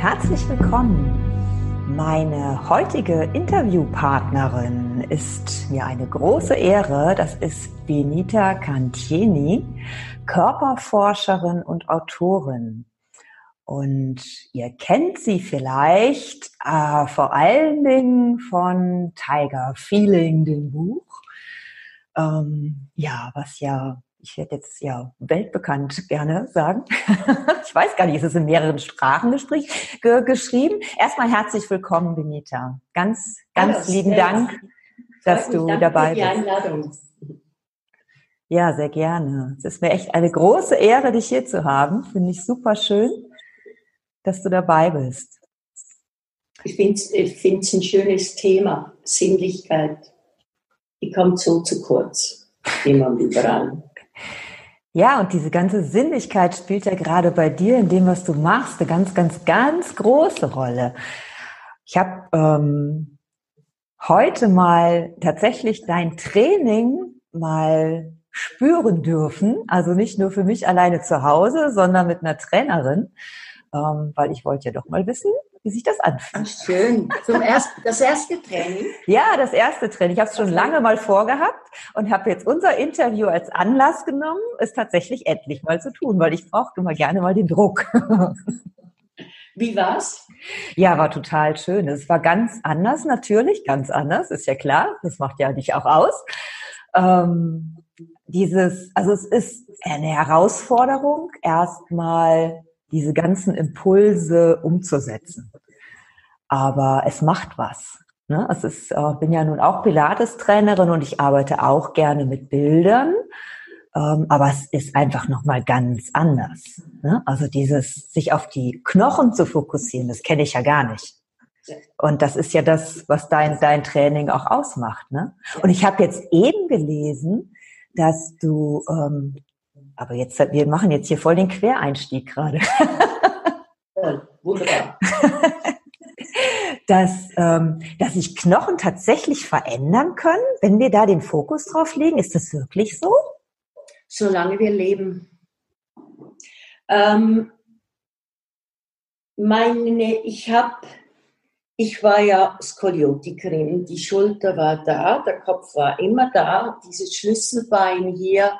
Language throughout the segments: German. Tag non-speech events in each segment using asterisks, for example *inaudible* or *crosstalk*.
herzlich willkommen. Meine heutige Interviewpartnerin ist mir eine große Ehre. Das ist Benita Cantieni, Körperforscherin und Autorin. Und ihr kennt sie vielleicht äh, vor allen Dingen von Tiger Feeling, dem Buch. Ähm, ja, was ja ich werde jetzt ja weltbekannt gerne sagen. *laughs* ich weiß gar nicht, ist es in mehreren Sprachen ge geschrieben. Erstmal herzlich willkommen, Benita. Ganz, ganz Hallo, lieben Dank, dass du dabei bist. Einladung. Ja, sehr gerne. Es ist mir echt eine große Ehre, dich hier zu haben. Finde ich super schön, dass du dabei bist. Ich finde es ein schönes Thema, Sinnlichkeit. Die kommt so zu kurz, immer überall. Ja, und diese ganze Sinnlichkeit spielt ja gerade bei dir in dem, was du machst, eine ganz, ganz, ganz große Rolle. Ich habe ähm, heute mal tatsächlich dein Training mal spüren dürfen. Also nicht nur für mich alleine zu Hause, sondern mit einer Trainerin, ähm, weil ich wollte ja doch mal wissen, wie sich das anfühlt. Ach, schön. Zum ersten, das erste Training? Ja, das erste Training. Ich habe es schon lange mal vorgehabt und habe jetzt unser Interview als Anlass genommen, es tatsächlich endlich mal zu tun, weil ich brauchte immer gerne mal den Druck. *laughs* Wie war's? Ja, war total schön. Es war ganz anders, natürlich, ganz anders, ist ja klar. Das macht ja dich auch aus. Ähm, dieses, also es ist eine Herausforderung, erstmal diese ganzen Impulse umzusetzen. Aber es macht was. Ne? Es ist, äh, bin ja nun auch Pilates-Trainerin und ich arbeite auch gerne mit Bildern. Ähm, aber es ist einfach nochmal ganz anders. Ne? Also dieses, sich auf die Knochen zu fokussieren, das kenne ich ja gar nicht. Und das ist ja das, was dein, dein Training auch ausmacht. Ne? Und ich habe jetzt eben gelesen, dass du ähm, aber jetzt, wir machen jetzt hier voll den Quereinstieg gerade. *laughs* Ja, wunderbar. dass, ähm, dass sich Knochen tatsächlich verändern können, wenn wir da den Fokus drauf legen. Ist das wirklich so? Solange wir leben. Ähm, meine, ich habe, ich war ja Skoliotikerin, die Schulter war da, der Kopf war immer da, dieses Schlüsselbein hier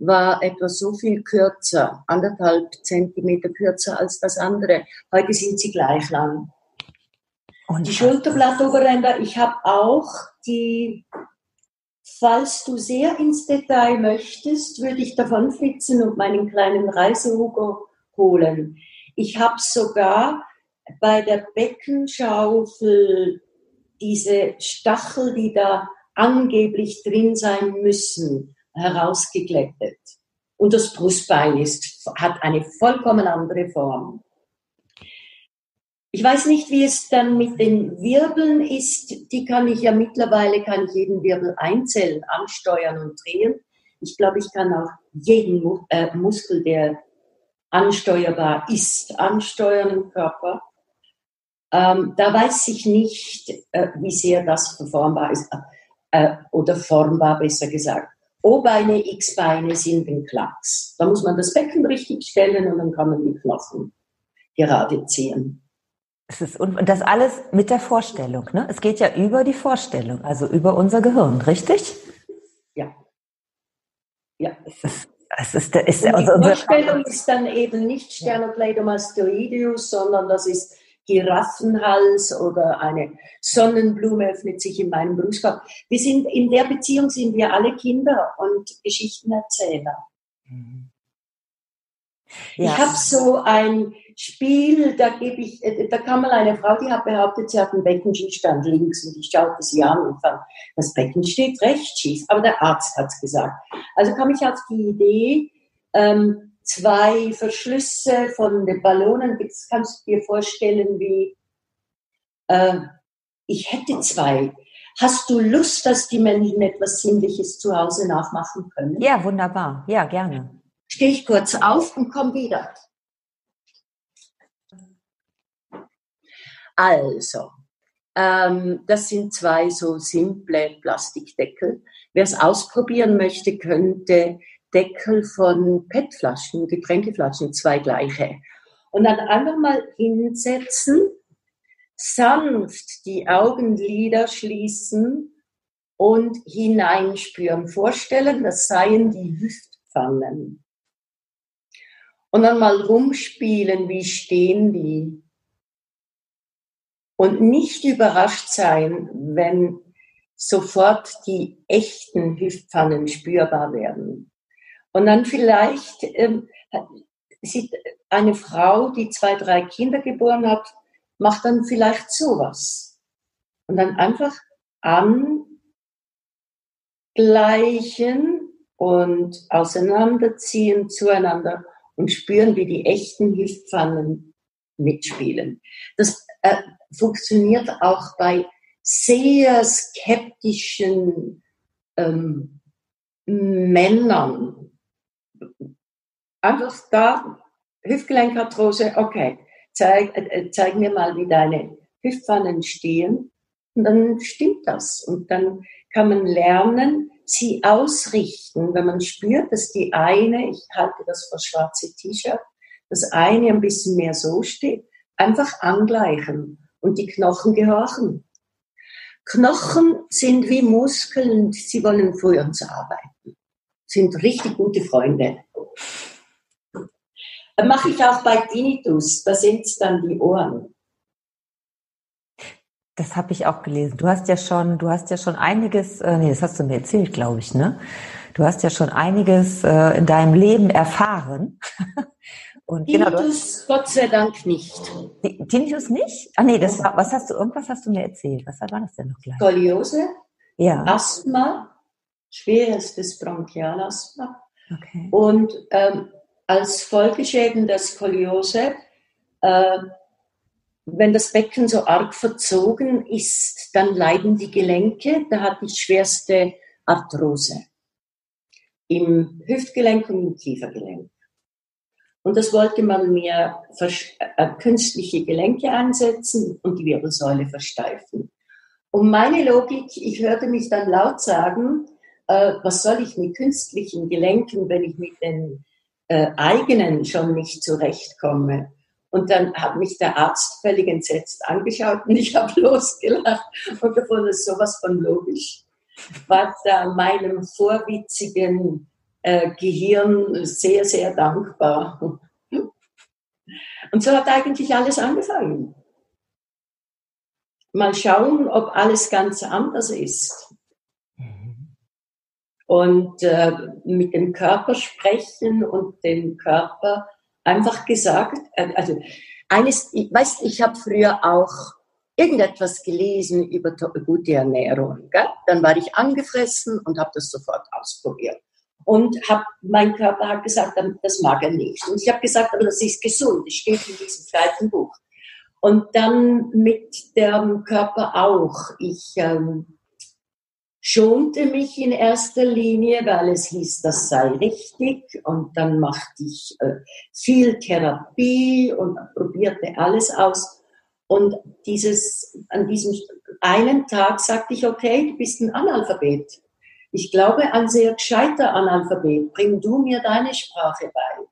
war etwa so viel kürzer, anderthalb Zentimeter kürzer als das andere. Heute sind sie gleich lang. Und die Schulterblattoberränder, ich habe auch die, falls du sehr ins Detail möchtest, würde ich davon flitzen und meinen kleinen Reisehugo holen. Ich habe sogar bei der Beckenschaufel diese Stachel, die da angeblich drin sein müssen, herausgeglättet. Und das Brustbein ist, hat eine vollkommen andere Form. Ich weiß nicht, wie es dann mit den Wirbeln ist. Die kann ich ja mittlerweile, kann ich jeden Wirbel einzeln ansteuern und drehen. Ich glaube, ich kann auch jeden äh, Muskel, der ansteuerbar ist, ansteuern im Körper. Ähm, da weiß ich nicht, äh, wie sehr das verformbar ist, äh, oder formbar besser gesagt. O-Beine, X-Beine sind ein Klacks. Da muss man das Becken richtig stellen und dann kann man die Knochen gerade ziehen. Es ist, und das alles mit der Vorstellung, ne? Es geht ja über die Vorstellung, also über unser Gehirn, richtig? Ja. Ja. Es ist, es ist, ist, und die Vorstellung ist dann eben nicht Sternocleidomastoideus, sondern das ist Giraffenhals oder eine Sonnenblume öffnet sich in meinem Brustkorb. Wir sind, in der Beziehung sind wir alle Kinder und Geschichtenerzähler. Mhm. Ja. Ich habe so ein Spiel, da gebe ich, äh, da kam mal eine Frau, die hat behauptet, sie hat einen Beckenschießstand links und ich schaute sie an und fand, das Becken steht recht schief, aber der Arzt hat es gesagt. Also kam ich auf die Idee, ähm, zwei Verschlüsse von den Ballonen. Jetzt kannst du dir vorstellen, wie äh, ich hätte zwei. Hast du Lust, dass die Menschen etwas Sinnliches zu Hause nachmachen können? Ja, wunderbar. Ja, gerne. Stehe ich kurz auf und komme wieder. Also, ähm, das sind zwei so simple Plastikdeckel. Wer es ausprobieren möchte, könnte Deckel von PET-Flaschen, Getränkeflaschen, zwei gleiche. Und dann einfach mal hinsetzen, sanft die Augenlider schließen und hineinspüren. Vorstellen, das seien die Hüftpfannen. Und dann mal rumspielen, wie stehen die. Und nicht überrascht sein, wenn sofort die echten Hüftpfannen spürbar werden. Und dann vielleicht ähm, sieht eine Frau, die zwei, drei Kinder geboren hat, macht dann vielleicht sowas. Und dann einfach angleichen und auseinanderziehen zueinander und spüren, wie die echten Hüftpfannen mitspielen. Das äh, funktioniert auch bei sehr skeptischen ähm, Männern. Einfach da, Hüftgelenkarthrose, okay, zeig, äh, zeig mir mal, wie deine Hüftpfannen stehen. Und dann stimmt das. Und dann kann man lernen, sie ausrichten, wenn man spürt, dass die eine, ich halte das für schwarze T-Shirt, das eine ein bisschen mehr so steht, einfach angleichen und die Knochen gehorchen. Knochen sind wie Muskeln, sie wollen für uns arbeiten, sind richtig gute Freunde. Mache ich auch bei Tinnitus, da sind es dann die Ohren. Das habe ich auch gelesen. Du hast ja schon, du hast ja schon einiges, äh, nee, das hast du mir erzählt, glaube ich, ne? Du hast ja schon einiges äh, in deinem Leben erfahren. *laughs* Und Tinnitus, genau, Gott sei Dank nicht. Tinnitus nicht? Ah nee, das war, was hast du, irgendwas hast du mir erzählt. Was war das denn noch gleich? Skoliose, ja. Asthma, schwerestes Bronchialasthma. Okay. Und ähm, als Folgeschäden der Skoliose äh, wenn das Becken so arg verzogen ist, dann leiden die Gelenke. Da hatte ich schwerste Arthrose im Hüftgelenk und im Kiefergelenk. Und das wollte man mir äh, künstliche Gelenke ansetzen und die Wirbelsäule versteifen. Und meine Logik, ich hörte mich dann laut sagen, äh, was soll ich mit künstlichen Gelenken, wenn ich mit den äh, eigenen schon nicht zurechtkomme? Und dann hat mich der Arzt völlig entsetzt angeschaut und *laughs* ich habe losgelacht und gefunden, das ist sowas von logisch. War da meinem vorwitzigen äh, Gehirn sehr, sehr dankbar. Und so hat eigentlich alles angefangen. Mal schauen, ob alles ganz anders ist. Und äh, mit dem Körper sprechen und den Körper einfach gesagt, äh, also eines, ich, weißt, ich habe früher auch irgendetwas gelesen über gute Ernährung. Gell? Dann war ich angefressen und habe das sofort ausprobiert. Und hab, mein Körper hat gesagt, das mag er nicht. Und ich habe gesagt, aber das ist gesund, das steht in diesem zweiten Buch. Und dann mit dem Körper auch. Ich ähm, schonte mich in erster Linie, weil es hieß, das sei richtig. Und dann machte ich äh, viel Therapie und probierte alles aus. Und dieses, an diesem einen Tag sagte ich, okay, du bist ein Analphabet. Ich glaube, ein sehr gescheiter Analphabet. Bring du mir deine Sprache bei.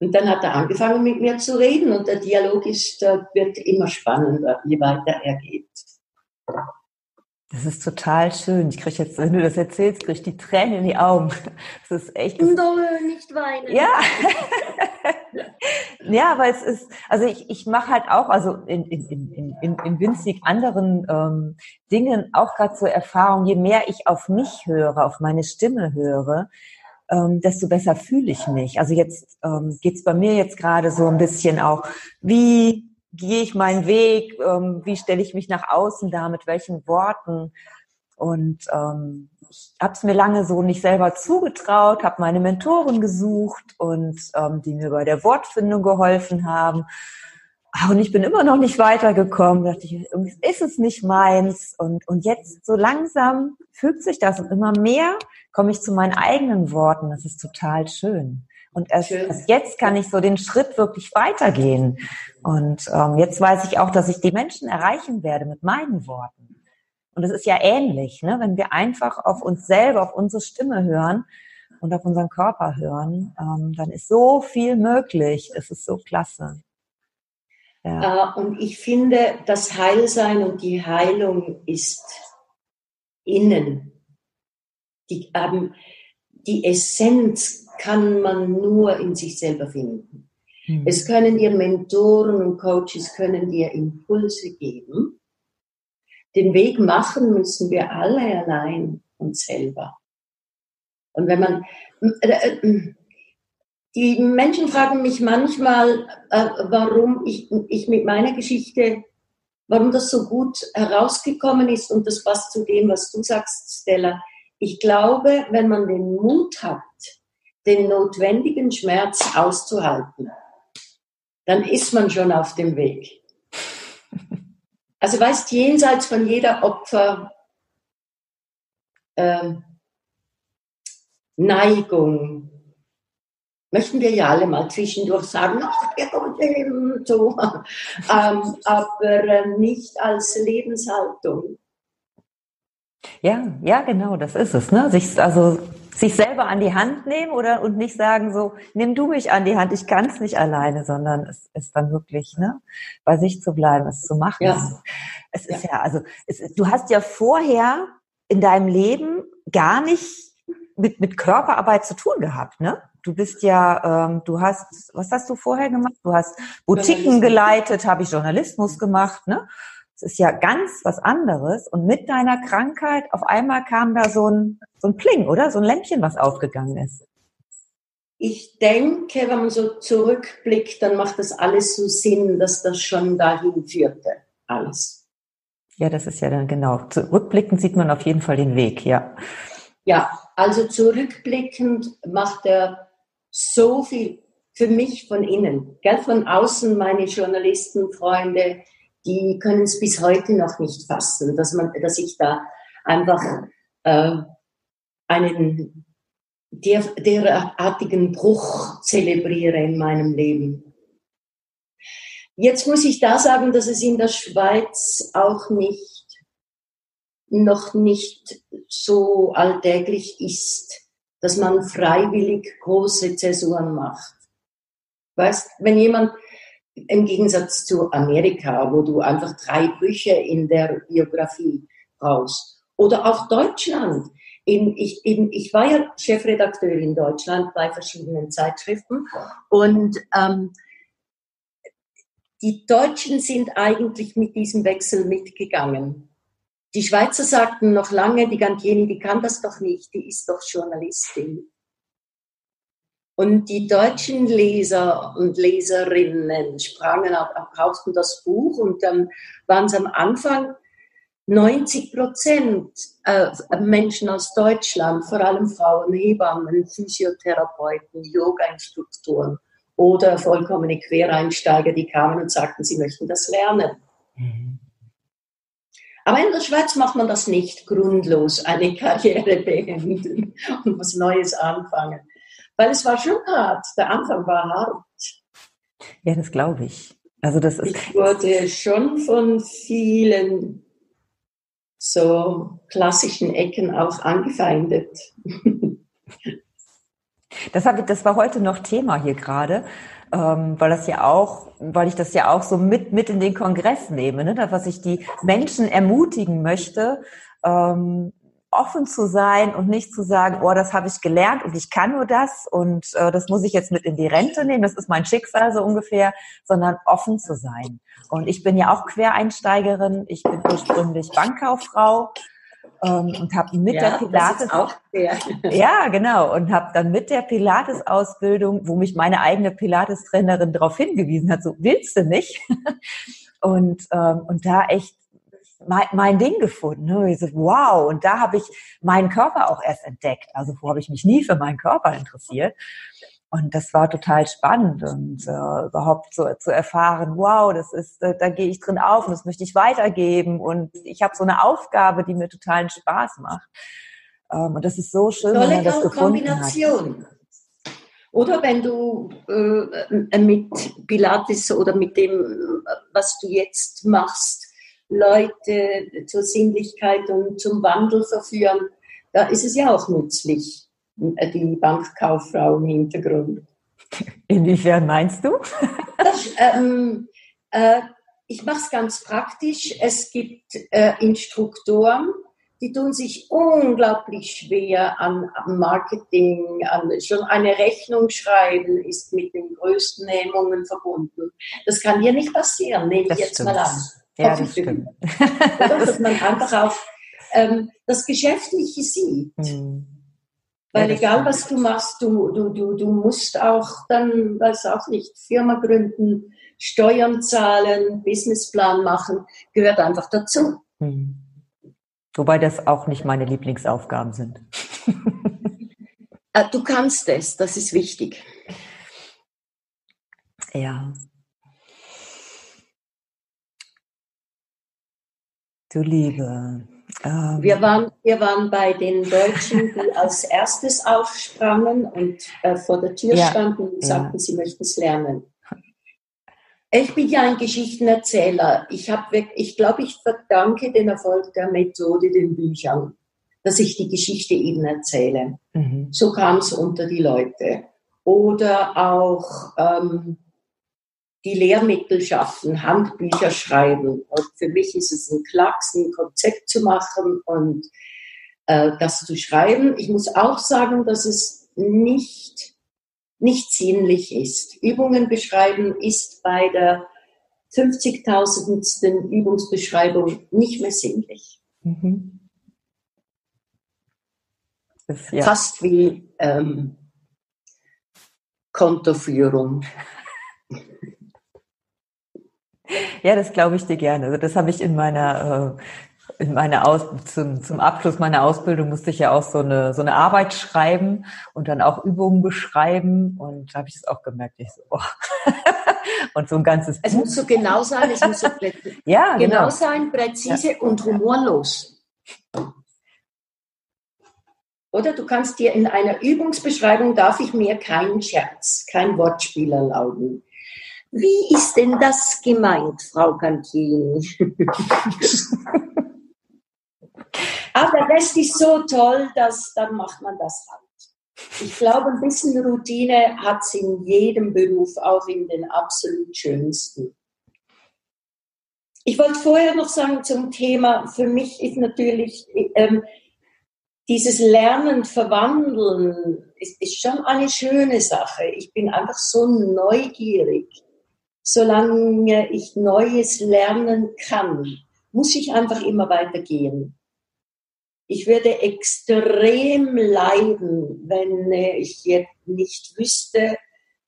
Und dann hat er angefangen mit mir zu reden und der Dialog ist, wird immer spannender, je weiter er geht. Das ist total schön. Ich kriege jetzt, wenn du das erzählst, kriege ich die Tränen in die Augen. Das ist echt. Das no, nicht weinen. Ja. *laughs* ja, aber es ist, also ich, ich mache halt auch, also in, in, in, in, in winzig anderen ähm, Dingen auch gerade zur Erfahrung, je mehr ich auf mich höre, auf meine Stimme höre, ähm, desto besser fühle ich mich. Also jetzt ähm, geht's bei mir jetzt gerade so ein bisschen auch, wie gehe ich meinen Weg, ähm, wie stelle ich mich nach außen da, mit welchen Worten. Und ähm, ich habe es mir lange so nicht selber zugetraut, habe meine Mentoren gesucht und ähm, die mir bei der Wortfindung geholfen haben. Ah, und ich bin immer noch nicht weitergekommen. Da dachte ich, irgendwie ist es nicht meins. Und, und jetzt so langsam fügt sich das und immer mehr komme ich zu meinen eigenen Worten. Das ist total schön. Und erst, erst, jetzt kann ich so den Schritt wirklich weitergehen. Und ähm, jetzt weiß ich auch, dass ich die Menschen erreichen werde mit meinen Worten. Und es ist ja ähnlich, ne? wenn wir einfach auf uns selber, auf unsere Stimme hören und auf unseren Körper hören, ähm, dann ist so viel möglich. Es ist so klasse. Ja. Äh, und ich finde, das Heilsein und die Heilung ist innen. Die, ähm, die Essenz kann man nur in sich selber finden. Mhm. Es können dir Mentoren und Coaches können dir Impulse geben. Den Weg machen müssen wir alle allein und selber. Und wenn man, die Menschen fragen mich manchmal, äh, warum ich, ich mit meiner Geschichte, warum das so gut herausgekommen ist und das passt zu dem, was du sagst, Stella. Ich glaube, wenn man den Mut hat, den notwendigen Schmerz auszuhalten, dann ist man schon auf dem Weg. Also weißt, jenseits von jeder Opfer ähm, Neigung, möchten wir ja alle mal zwischendurch sagen, ach, so, *laughs* ähm, aber äh, nicht als Lebenshaltung. Ja, ja, genau, das ist es. Ne? Sich, also sich selber an die Hand nehmen oder und nicht sagen so, nimm du mich an die Hand, ich kann es nicht alleine, sondern es ist dann wirklich, ne, bei sich zu bleiben, es zu machen. Ja. Es ist ja, ja also es, du hast ja vorher in deinem Leben gar nicht mit, mit Körperarbeit zu tun gehabt, ne? Du bist ja, ähm, du hast, was hast du vorher gemacht? Du hast Boutiquen geleitet, habe ich Journalismus gemacht, ne? Es ist ja ganz was anderes. Und mit deiner Krankheit auf einmal kam da so ein, so ein Pling, oder? So ein Lämpchen, was aufgegangen ist. Ich denke, wenn man so zurückblickt, dann macht das alles so Sinn, dass das schon dahin führte. Alles. Ja, das ist ja dann genau. Zurückblickend sieht man auf jeden Fall den Weg, ja. Ja, also zurückblickend macht er so viel für mich von innen. Gell? Von außen meine Journalistenfreunde, die können es bis heute noch nicht fassen, dass, man, dass ich da einfach äh, einen der, derartigen Bruch zelebriere in meinem Leben. Jetzt muss ich da sagen, dass es in der Schweiz auch nicht noch nicht so alltäglich ist, dass man freiwillig große Zäsuren macht. Weißt, wenn jemand im Gegensatz zu Amerika, wo du einfach drei Brüche in der Biografie brauchst, oder auch Deutschland. Eben, ich, eben, ich war ja Chefredakteur in Deutschland bei verschiedenen Zeitschriften und ähm, die Deutschen sind eigentlich mit diesem Wechsel mitgegangen. Die Schweizer sagten noch lange, die Gantieni, die kann das doch nicht, die ist doch Journalistin. Und die deutschen Leser und Leserinnen sprangen auf, kauften das Buch und dann waren es am Anfang 90 Prozent äh, Menschen aus Deutschland, vor allem Frauen, Hebammen, Physiotherapeuten, Yoga-Instruktoren oder vollkommene Quereinsteiger, die kamen und sagten, sie möchten das lernen. Mhm. Aber in der Schweiz macht man das nicht grundlos, eine Karriere beenden und was Neues anfangen. Weil es war schon hart. Der Anfang war hart. Ja, das glaube ich. Also das ist. Ich wurde schon von vielen so klassischen Ecken auch angefeindet. *laughs* Das, hab, das war heute noch Thema hier gerade, ähm, weil das ja auch, weil ich das ja auch so mit mit in den Kongress nehme, ne? was ich die Menschen ermutigen möchte, ähm, offen zu sein und nicht zu sagen, oh, das habe ich gelernt und ich kann nur das und äh, das muss ich jetzt mit in die Rente nehmen, das ist mein Schicksal so ungefähr, sondern offen zu sein. Und ich bin ja auch Quereinsteigerin, ich bin ursprünglich Bankkauffrau ähm, und habe mit ja, der Pilates auch *laughs* ja genau. Und habe dann mit der Pilates Ausbildung, wo mich meine eigene Pilates Trainerin darauf hingewiesen hat, so willst du nicht? *laughs* Und ähm, und da echt mein, mein Ding gefunden. Ne? Ich so, wow und da habe ich meinen Körper auch erst entdeckt. Also wo habe ich mich nie für meinen Körper interessiert und das war total spannend und äh, überhaupt so zu erfahren, wow, das ist, äh, da gehe ich drin auf und das möchte ich weitergeben und ich habe so eine Aufgabe, die mir totalen Spaß macht. Ähm, und das ist so schön, Tolle wenn man das gefunden Kombination. Hat. Oder wenn du äh, mit Pilates oder mit dem, was du jetzt machst, Leute zur Sinnlichkeit und zum Wandel verführen, da ist es ja auch nützlich die Bankkauffrau im Hintergrund. Inwiefern meinst du? Das, ähm, äh, ich mache es ganz praktisch. Es gibt äh, Instruktoren, die tun sich unglaublich schwer an, an Marketing, an schon eine Rechnung schreiben ist mit den größten Hemmungen verbunden. Das kann hier nicht passieren, nehme ich jetzt stimmt. mal an. Ja, das stimmt. Oder, dass man *laughs* einfach auch ähm, das Geschäftliche sieht. Hm. Weil Ja, egal stimmt. was du machst, du, du, du, du musst auch dann, weiß auch nicht, Firma gründen, Steuern zahlen, Businessplan machen, gehört einfach dazu. Hm. Wobei das auch nicht meine Lieblingsaufgaben sind. *laughs* Äh, Du kannst es, das ist wichtig. Ja. Du Liebe. Ähm, Wir waren, wir waren bei den Deutschen, die als erstes aufsprangen und äh, vor der Tür Ja, standen und ja. sagten, sie möchten es lernen. Ich bin ja ein Geschichtenerzähler. Ich habe, ich glaube, ich verdanke den Erfolg der Methode den Büchern, dass ich die Geschichte eben erzähle. mhm. So kam es unter die Leute. Oder auch ähm, die Lehrmittelschaften, Handbücher schreiben. Und für mich ist es ein Klacks, ein Konzept zu machen und äh, das zu schreiben. Ich muss auch sagen, dass es nicht, nicht sinnlich ist. Übungen beschreiben ist bei der 50.000. Übungsbeschreibung nicht mehr sinnlich. Mhm. Ja. Fast wie ähm, Kontoführung. *laughs* ja, das glaube ich dir gerne. Also das habe ich in meiner äh, in meiner Aus zum, zum Abschluss meiner Ausbildung musste ich ja auch so eine so eine Arbeit schreiben und dann auch Übungen beschreiben und da habe ich es auch gemerkt, ich so, oh. *laughs* und so ein ganzes Es muss so genau sein, es muss so *laughs* ja genau genau sein, präzise und humorlos. Oder du kannst dir in einer Übungsbeschreibung, darf ich mir keinen Scherz, kein Wortspiel erlauben. Wie ist denn das gemeint, Frau Cantini? *laughs* Aber der Rest ist so toll, dass dann macht man das halt. Ich glaube, ein bisschen Routine hat es in jedem Beruf, auch in den absolut schönsten. Ich wollte vorher noch sagen zum Thema, für mich ist natürlich ähm, dieses Lernen, Verwandeln, ist, ist schon eine schöne Sache. Ich bin einfach so neugierig. Solange ich Neues lernen kann, muss ich einfach immer weitergehen. Ich würde extrem leiden, wenn ich jetzt nicht wüsste,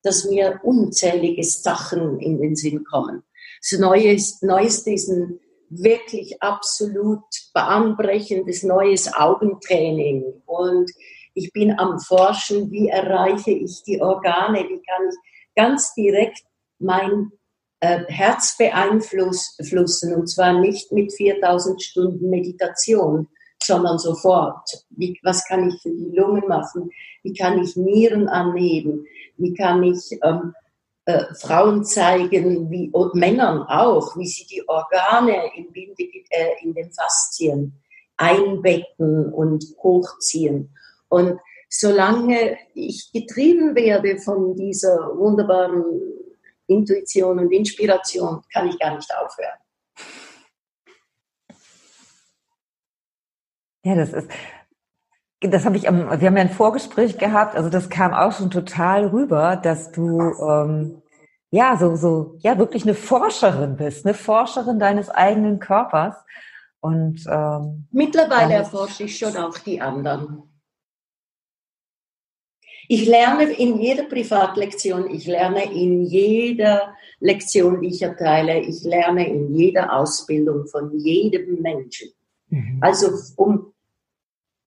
dass mir unzählige Sachen in den Sinn kommen. Das Neueste ist ein wirklich absolut bahnbrechendes neues Augentraining. Und ich bin am Forschen, wie erreiche ich die Organe, wie kann ich ganz direkt mein äh, Herz beeinflussen. Und zwar nicht mit 4000 Stunden Meditation, sondern sofort. Wie, was kann ich für die Lungen machen? Wie kann ich Nieren anheben? Wie kann ich ähm, äh, Frauen zeigen, wie, und Männern auch, wie sie die Organe in, Binde, äh, in den Faszien einbetten und hochziehen. Und solange ich getrieben werde von dieser wunderbaren Intuition und Inspiration, kann ich gar nicht aufhören. Ja, das ist, das habe ich am, wir haben ja ein Vorgespräch gehabt, also das kam auch schon total rüber, dass du, ähm, ja, so, so, ja, wirklich eine Forscherin bist, eine Forscherin deines eigenen Körpers. Und, ähm, Mittlerweile erforsche ich schon auch die anderen. Ich lerne in jeder Privatlektion, ich lerne in jeder Lektion, die ich erteile, ich lerne in jeder Ausbildung von jedem Menschen. Also um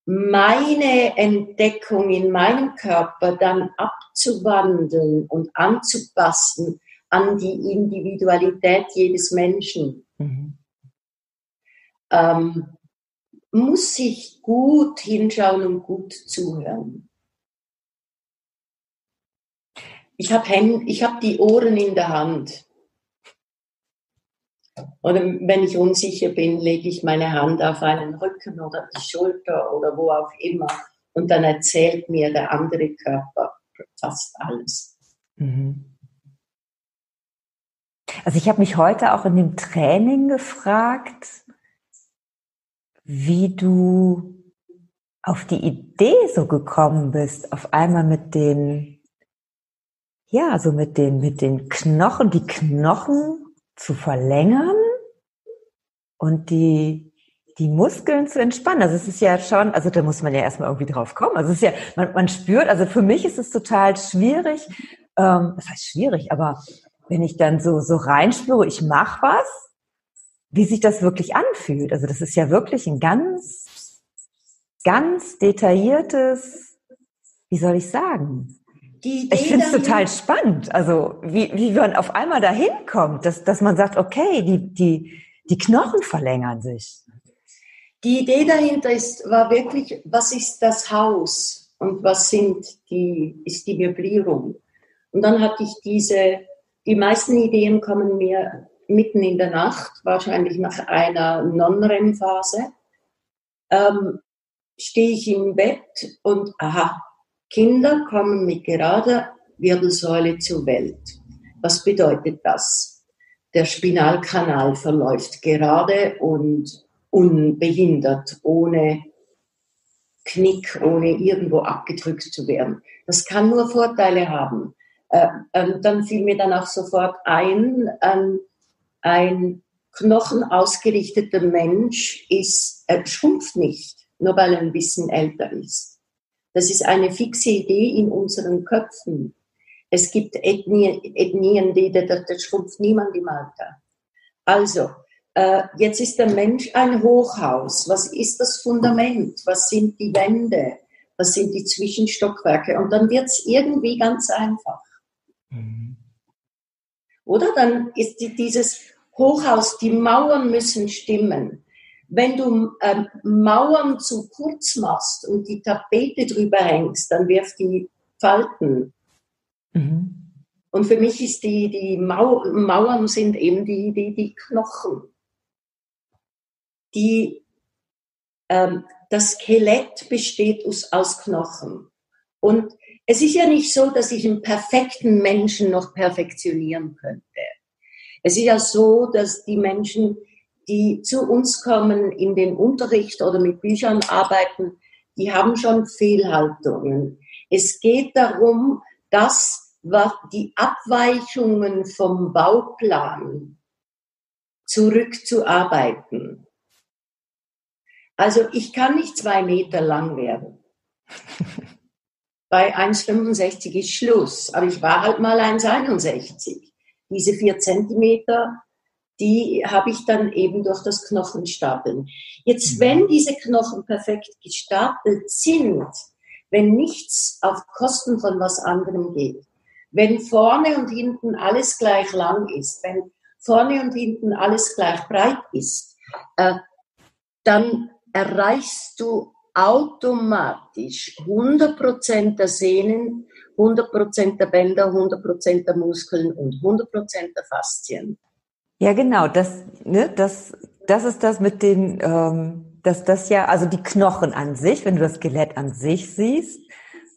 meine Entdeckung in meinem Körper dann abzuwandeln und anzupassen an die Individualität jedes Menschen, Mhm. ähm, muss ich gut hinschauen und gut zuhören. Ich habe hab die Ohren in der Hand. Oder wenn ich unsicher bin, lege ich meine Hand auf einen Rücken oder die Schulter oder wo auch immer und dann erzählt mir der andere Körper fast alles. Mhm. Also ich habe mich heute auch in dem Training gefragt, wie du auf die Idee so gekommen bist, auf einmal mit den, ja, so mit den, mit den Knochen, die Knochen zu verlängern und die, die Muskeln zu entspannen. Also es ist ja schon, also da muss man ja erstmal irgendwie drauf kommen. Also es ist ja, man, man spürt, also für mich ist es total schwierig, ähm, das heißt schwierig, aber wenn ich dann so, so reinspüre, ich mache was, wie sich das wirklich anfühlt. Also das ist ja wirklich ein ganz, ganz detailliertes, wie soll ich sagen? Ich finde es total spannend, also wie, wie man auf einmal dahin kommt, dass, dass man sagt, okay, die, die, die Knochen verlängern sich. Die Idee dahinter ist, war wirklich, was ist das Haus und was sind die, ist die Möblierung? Und dann hatte ich diese, die meisten Ideen kommen mir mitten in der Nacht, wahrscheinlich nach einer Non-REM-Phase, ähm, stehe ich im Bett und aha, Kinder kommen mit gerader Wirbelsäule zur Welt. Was bedeutet das? Der Spinalkanal verläuft gerade und unbehindert, ohne Knick, ohne irgendwo abgedrückt zu werden. Das kann nur Vorteile haben. Äh, äh, dann fiel mir dann auch sofort ein, äh, ein knochenausgerichteter Mensch ist, äh, schrumpft nicht, nur weil er ein bisschen älter ist. Das ist eine fixe Idee in unseren Köpfen. Es gibt Ethnien, Ethnien die, da, da schrumpft niemand im Alter. Also, äh, jetzt ist der Mensch ein Hochhaus. Was ist das Fundament? Was sind die Wände? Was sind die Zwischenstockwerke? Und dann wird es irgendwie ganz einfach. Mhm. Oder dann ist die, dieses Hochhaus, die Mauern müssen stimmen. Wenn du ähm, Mauern zu kurz machst und die Tapete drüber hängst, dann wirft die Falten. Mhm. Und für mich ist die, die Mau Mauern sind eben die, die, die Knochen. Die, ähm, das Skelett besteht aus, aus Knochen. Und es ist ja nicht so, dass ich einen perfekten Menschen noch perfektionieren könnte. Es ist ja so, dass die Menschen, die zu uns kommen in den Unterricht oder mit Büchern arbeiten, die haben schon Fehlhaltungen. Es geht darum, dass die Abweichungen vom Bauplan zurückzuarbeiten. Also ich kann nicht zwei Meter lang werden. *laughs* Bei 1,65 ist Schluss. Aber ich war halt mal 1,61 diese vier Zentimeter, die habe ich dann eben durch das Knochenstapeln. Jetzt, mhm. wenn diese Knochen perfekt gestapelt sind, wenn nichts auf Kosten von was anderem geht, wenn vorne und hinten alles gleich lang ist, wenn vorne und hinten alles gleich breit ist, äh, dann erreichst du automatisch 100% der Sehnen 100% der Bänder, 100% der Muskeln und 100% der Faszien. Ja, genau. Das, ne, das, das ist das mit den, ähm, dass das ja, also die Knochen an sich, wenn du das Skelett an sich siehst,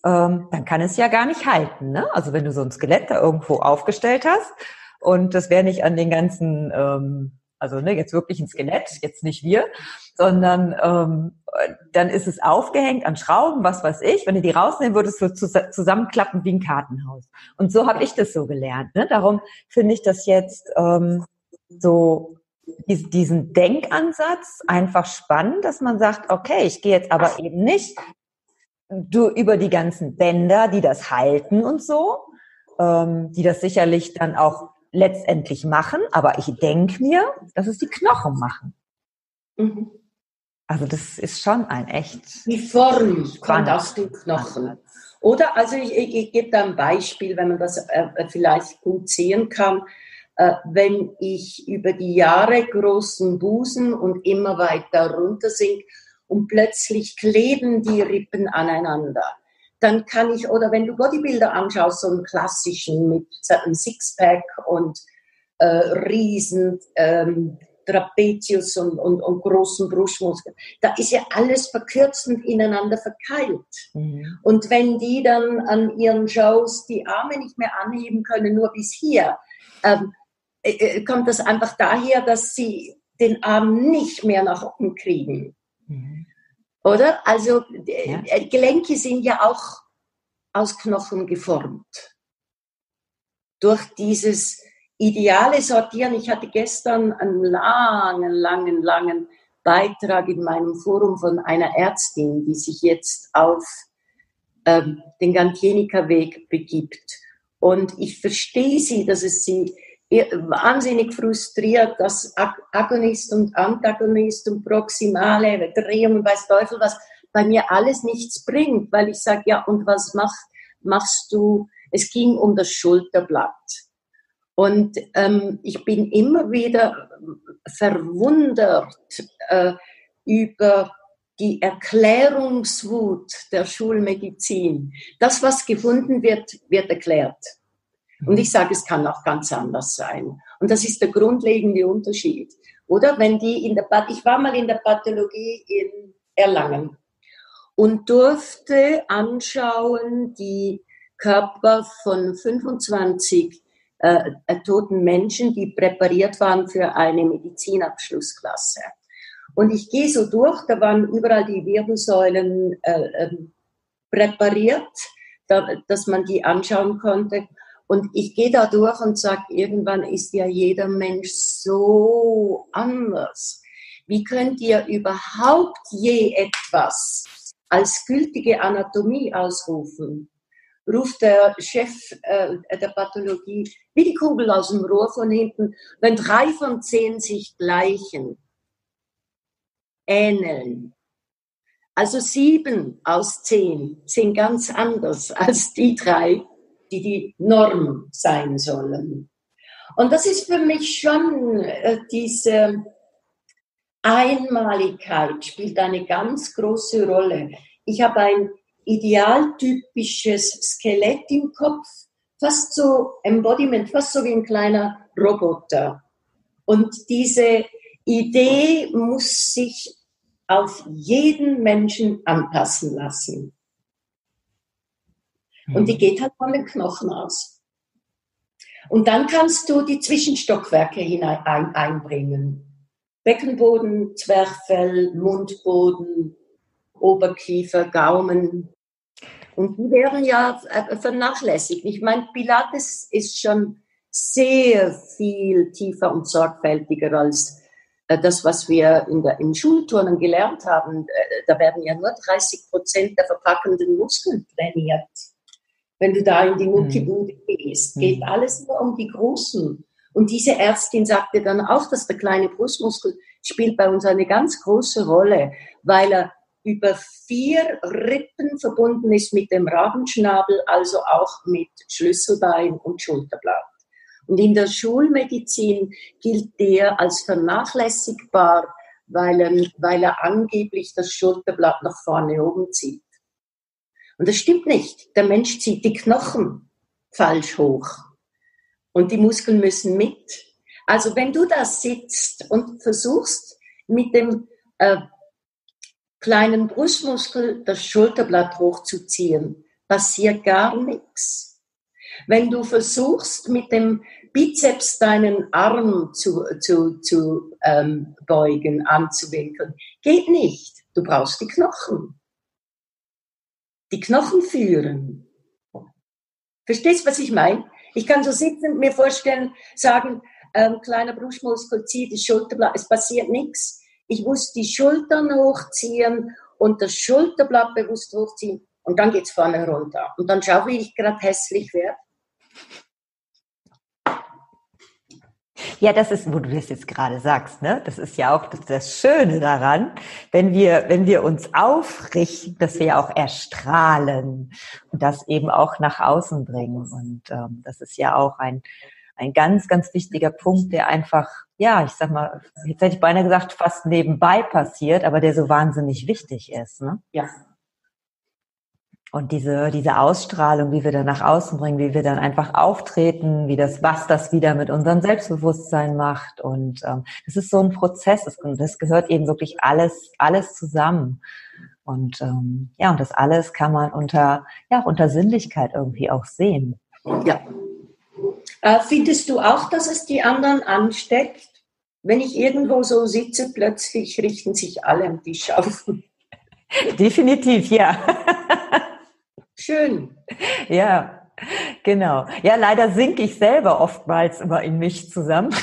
ähm, dann kann es ja gar nicht halten. Ne? Also wenn du so ein Skelett da irgendwo aufgestellt hast und das wäre nicht an den ganzen ähm, also ne, jetzt wirklich ein Skelett, jetzt nicht wir, sondern ähm, dann ist es aufgehängt an Schrauben, was weiß ich. Wenn du die rausnehmen würdest, wird es zusammenklappen wie ein Kartenhaus. Und so habe ich das so gelernt. Ne? Darum finde ich das jetzt ähm, so diesen Denkansatz einfach spannend, dass man sagt, okay, ich gehe jetzt aber eben nicht du über die ganzen Bänder, die das halten und so, ähm, die das sicherlich dann auch letztendlich machen, aber ich denke mir, dass es die Knochen machen. Mhm. Also das ist schon ein echt. Die Form kommt aus den Knochen. Oder, also ich, ich, ich gebe da ein Beispiel, wenn man das äh, vielleicht gut sehen kann. Äh, wenn ich über die Jahre großen Busen und immer weiter runter sink und plötzlich kleben die Rippen aneinander dann kann ich, oder wenn du Bodybuilder anschaust, so einen klassischen mit einem Sixpack und äh, riesen ähm, Trapezius und, und, und großen Brustmuskeln. Da ist ja alles verkürzt und ineinander verkeilt. Mhm. Und wenn die dann an ihren Shows die Arme nicht mehr anheben können, nur bis hier, ähm, äh, äh kommt das einfach daher, dass sie den Arm nicht mehr nach oben kriegen. Mhm. Oder? Also ja. Äh, Gelenke sind ja auch aus Knochen geformt. Durch dieses ideale Sortieren. Ich hatte gestern einen langen, langen, langen Beitrag in meinem Forum von einer Ärztin, die sich jetzt auf ähm, den Gantjenika-Weg begibt. Und ich verstehe sie, dass es sie wahnsinnig frustriert, dass Agonist und Antagonist und Proximale, Drehung und weiß Teufel was, bei mir alles nichts bringt, weil ich sage, ja, und was mach, machst du? Es ging um das Schulterblatt. Und ähm, ich bin immer wieder verwundert äh, über die Erklärungswut der Schulmedizin. Das, was gefunden wird, wird erklärt. Und ich sage, es kann auch ganz anders sein. Und das ist der grundlegende Unterschied. Oder wenn die in der, ich war mal in der Pathologie in Erlangen und durfte anschauen die Körper von 25 äh, äh, toten Menschen, die präpariert waren für eine Medizinabschlussklasse. Und ich gehe so durch, da waren überall die Wirbelsäulen äh, äh, präpariert, da, dass man die anschauen konnte. Und ich gehe da durch und sage, irgendwann ist ja jeder Mensch so anders. Wie könnt ihr überhaupt je etwas als gültige Anatomie ausrufen? Ruft der Chef äh, der Pathologie wie die Kugel aus dem Rohr von hinten, wenn drei von zehn sich gleichen, ähneln. Also sieben aus zehn sind ganz anders als die drei, die die Norm sein sollen. Und das ist für mich schon äh, diese Einmaligkeit spielt eine ganz große Rolle. Ich habe ein idealtypisches Skelett im Kopf, fast so Embodiment, fast so wie ein kleiner Roboter. Und diese Idee muss sich auf jeden Menschen anpassen lassen. Und die mhm. geht halt von den Knochen aus. Und dann kannst du die Zwischenstockwerke hinein ein, einbringen. Beckenboden, Zwerchfell, Mundboden, Oberkiefer, Gaumen. Und die werden ja äh, vernachlässigt. Ich meine, Pilates ist schon sehr viel tiefer und sorgfältiger als äh, das, was wir in der, in Schulturnen gelernt haben. Äh, da werden ja nur 30 Prozent der verpackenden Muskeln trainiert. Wenn du da in die Muckibude mhm. gehst, geht mhm. alles nur um die Großen. Und diese Ärztin sagte dann auch, dass der kleine Brustmuskel spielt bei uns eine ganz große Rolle, weil er über vier Rippen verbunden ist mit dem Rabenschnabel, also auch mit Schlüsselbein und Schulterblatt. Und in der Schulmedizin gilt der als vernachlässigbar, weil er, weil er angeblich das Schulterblatt nach vorne oben zieht. Und das stimmt nicht. Der Mensch zieht die Knochen falsch hoch. Und die Muskeln müssen mit. Also wenn du da sitzt und versuchst mit dem äh, kleinen Brustmuskel das Schulterblatt hochzuziehen, passiert gar nichts. Wenn du versuchst mit dem Bizeps deinen Arm zu, zu, zu ähm, beugen, anzuwinkeln, geht nicht. Du brauchst die Knochen die Knochen führen. Verstehst was ich meine? Ich kann so sitzen, mir vorstellen, sagen, ähm, kleiner Brustmuskel zieht das Schulterblatt, es passiert nichts. Ich muss die Schultern hochziehen und das Schulterblatt bewusst hochziehen und dann geht's vorne runter. Und dann schau, wie ich gerade hässlich werde. Ja, das ist, wo du das jetzt gerade sagst, ne? Das ist ja auch das, das, Schöne daran, wenn wir, wenn wir uns aufrichten, dass wir ja auch erstrahlen und das eben auch nach außen bringen. Und ähm, das ist ja auch ein, ein ganz, ganz wichtiger Punkt, der einfach, ja, ich sag mal, jetzt hätte ich beinahe gesagt, fast nebenbei passiert, aber der so wahnsinnig wichtig ist, ne? Ja. Und diese, diese Ausstrahlung, wie wir dann nach außen bringen, wie wir dann einfach auftreten, wie das, was das wieder mit unserem Selbstbewusstsein macht. Und ähm, das ist so ein Prozess. Das, das gehört eben wirklich alles, alles zusammen. Und ähm, ja, und das alles kann man unter, ja, unter Sinnlichkeit irgendwie auch sehen. Ja. Äh, findest du auch, dass es die anderen ansteckt? Wenn ich irgendwo so sitze, plötzlich richten sich alle am Tisch auf. *laughs* Definitiv, ja. *laughs* Schön. Ja, genau. Ja, leider sinke ich selber oftmals immer in mich zusammen.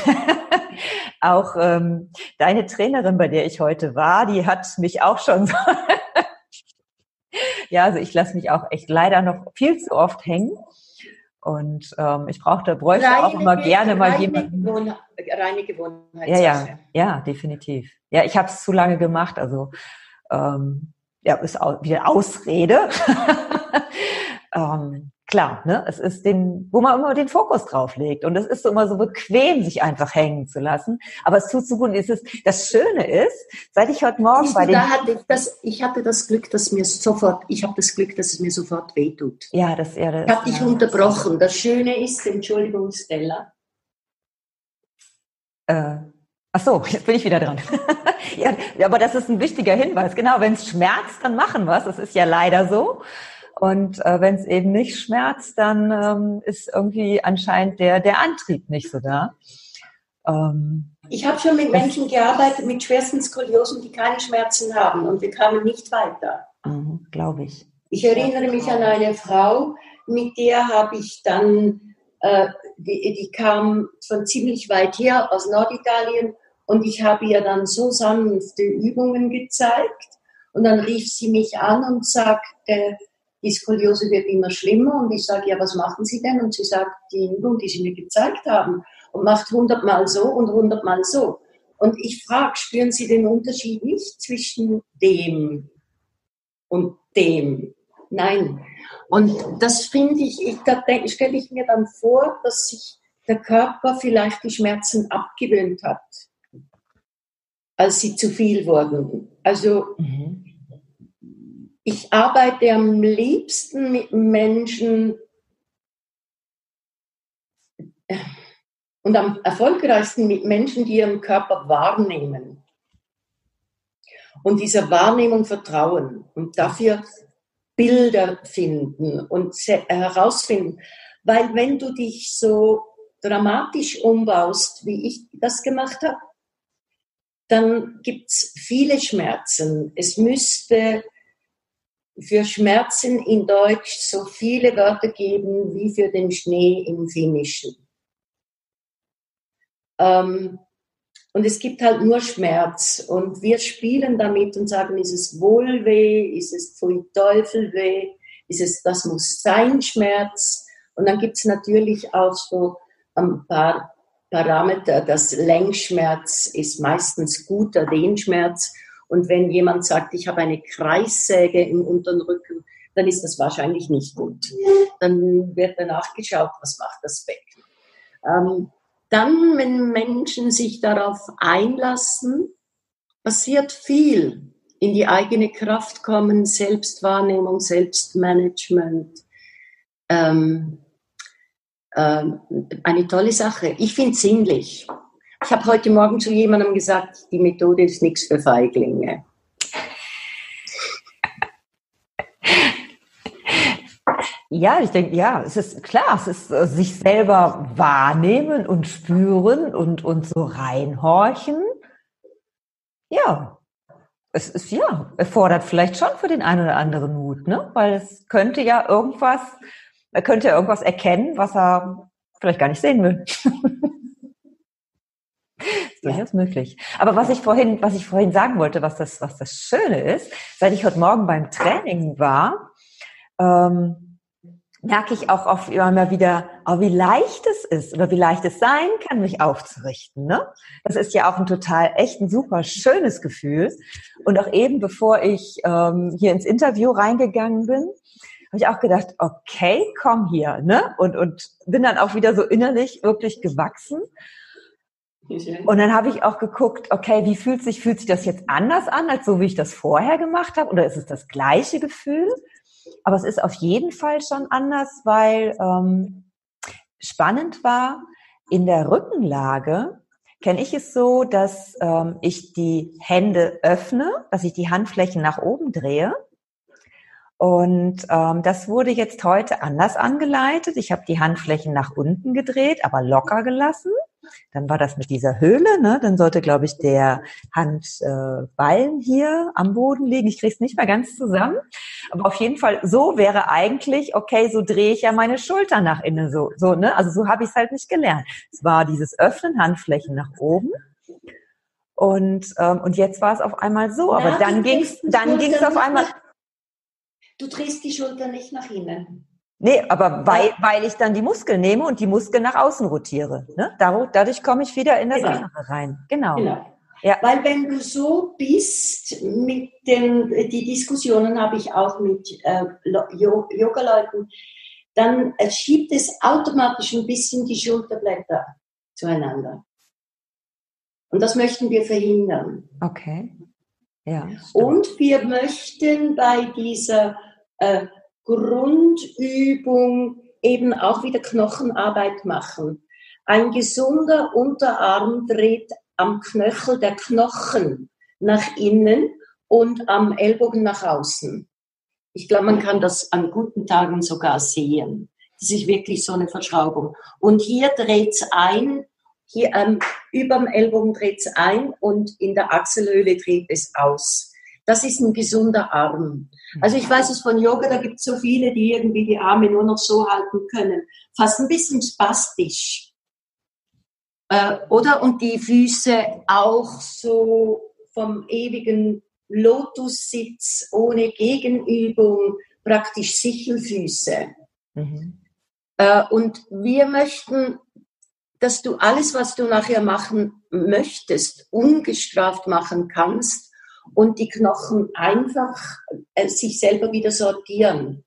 *laughs* auch ähm, deine Trainerin, bei der ich heute war, die hat mich auch schon so *laughs* ja, also ich lasse mich auch echt leider noch viel zu oft hängen. Und ähm, ich brauchte, bräuchte reine, auch immer gerne mal jemanden. Gewohn reine Gewohnheit. Ja, ja, ja, definitiv. Ja, ich habe es zu lange gemacht. Also ähm, ja, ist auch wieder Ausrede. *laughs* *laughs* ähm, klar, ne? Es ist den, wo man immer den Fokus drauf legt. Und es ist so immer so bequem, sich einfach hängen zu lassen. Aber es tut so gut. Es ist, das Schöne ist, seit ich heute Morgen bei den. Da hatte ich, das, ich hatte das Glück, dass mir sofort, ich habe das Glück, dass es mir sofort wehtut. Ja, das, ja, das Ich habe dich ja, unterbrochen. Das Schöne ist, Entschuldigung, Stella. Äh, Ach so, jetzt bin ich wieder dran. *laughs* ja, aber das ist ein wichtiger Hinweis. Genau, wenn es schmerzt, dann machen wir es. Das ist ja leider so. Und äh, wenn es eben nicht schmerzt, dann ähm, ist irgendwie anscheinend der, der Antrieb nicht so da. Ähm, ich habe schon mit Menschen gearbeitet mit schwersten Skoliosen, die keine Schmerzen haben und wir kamen nicht weiter. Mhm, Glaube ich. Ich erinnere mich an eine Frau, mit der habe ich dann, äh, die, die kam von ziemlich weit her aus Norditalien und ich habe ihr dann so sanfte Übungen gezeigt und dann rief sie mich an und sagte, die Skoliose wird immer schlimmer und ich sage, ja, was machen Sie denn? Und sie sagt, die Übung, die Sie mir gezeigt haben und macht hundertmal so und hundertmal so. Und ich frage, spüren Sie den Unterschied nicht zwischen dem und dem? Nein. Und das finde ich, ich da stelle ich mir dann vor, dass sich der Körper vielleicht die Schmerzen abgewöhnt hat, als sie zu viel wurden. Also mhm ich arbeite am liebsten mit Menschen und am erfolgreichsten mit Menschen, die ihren Körper wahrnehmen und dieser Wahrnehmung vertrauen und dafür Bilder finden und herausfinden. Weil wenn du dich so dramatisch umbaust, wie ich das gemacht habe, dann gibt es viele Schmerzen. Es müsste für Schmerzen in Deutsch so viele Wörter geben wie für den Schnee im Finnischen. Ähm, und es gibt halt nur Schmerz. Und wir spielen damit und sagen, ist es Wohlweh, ist es Pfui Teufel weh, ist es, das muss sein Schmerz. Und dann gibt es natürlich auch so ein paar Parameter. Das Längsschmerz ist meistens guter Dehnschmerz und wenn jemand sagt, ich habe eine Kreissäge im unteren Rücken, dann ist das wahrscheinlich nicht gut. Dann wird danach geschaut, was macht das Becken. Ähm, dann, wenn Menschen sich darauf einlassen, passiert viel. In die eigene Kraft kommen, Selbstwahrnehmung, Selbstmanagement. Ähm, ähm, eine tolle Sache. Ich finde es sinnlich. Ich habe heute Morgen zu jemandem gesagt, die Methode ist nichts für Feiglinge. Ja, ich denke, ja, es ist klar, es ist äh, sich selber wahrnehmen und spüren und, und so reinhorchen. Ja, es ist ja, erfordert vielleicht schon für den einen oder anderen Mut, ne? Weil es könnte ja irgendwas, er könnte ja irgendwas erkennen, was er vielleicht gar nicht sehen will. *laughs* durchaus ja. möglich. Aber was ich vorhin, was ich vorhin sagen wollte, was das, was das Schöne ist, seit ich heute Morgen beim Training war, ähm, merke ich auch oft immer wieder, oh, wie leicht es ist oder wie leicht es sein kann, mich aufzurichten. Ne? Das ist ja auch ein total, echt ein super schönes Gefühl. Und auch eben, bevor ich ähm, hier ins Interview reingegangen bin, habe ich auch gedacht, okay, komm hier, ne? Und, und bin dann auch wieder so innerlich wirklich gewachsen und dann habe ich auch geguckt, okay, wie fühlt sich, fühlt sich das jetzt anders an, als so wie ich das vorher gemacht habe? Oder ist es das gleiche Gefühl? aber es ist auf jeden Fall schon anders, weil ähm, spannend war, in der Rückenlage kenne ich es so, dass ähm, ich die Hände öffne, dass ich die Handflächen nach oben drehe. Und ähm, das wurde jetzt heute anders angeleitet. Ich habe die Handflächen nach unten gedreht, aber locker gelassen. Dann war das mit dieser Höhle, ne? Dann sollte, glaube ich, der Handballen äh, hier am Boden liegen. Ich kriege es nicht mehr ganz zusammen. Aber auf jeden Fall, so wäre eigentlich, okay, so drehe ich ja meine Schulter nach innen. So, so, ne? Also so habe ich es halt nicht gelernt. Es war dieses Öffnen, Handflächen nach oben. Und, ähm, und jetzt war es auf einmal so. Aber Na, dann ging es dann ging's auf einmal. Du drehst die Schulter nicht nach innen. Nee, aber weil, weil ich dann die Muskeln nehme und die Muskeln nach außen rotiere. Ne? Dadurch, dadurch komme ich wieder in das genau. Innere rein. Genau. genau. Ja. Weil wenn du so bist, mit den, die Diskussionen habe ich auch mit äh, Yoga-Leuten, dann äh, schiebt es automatisch ein bisschen die Schulterblätter zueinander. Und das möchten wir verhindern. Okay. Ja. Und wir möchten bei dieser äh, Grundübung eben auch wieder Knochenarbeit machen. Ein gesunder Unterarm dreht am Knöchel der Knochen nach innen und am Ellbogen nach außen. Ich glaube, man kann das an guten Tagen sogar sehen. Das ist wirklich so eine Verschraubung. Und hier dreht es ein, hier ähm, über dem Ellbogen dreht es ein und in der Achselhöhle dreht es aus. Das ist ein gesunder Arm. Also ich weiß es von Yoga, da gibt es so viele, die irgendwie die Arme nur noch so halten können. Fast ein bisschen spastisch. Äh, oder? Und die Füße auch so vom ewigen Lotussitz ohne Gegenübung, praktisch Sichelfüße. Mhm. Äh, und wir möchten, dass du alles, was du nachher machen möchtest, ungestraft machen kannst und die Knochen einfach äh, sich selber wieder sortieren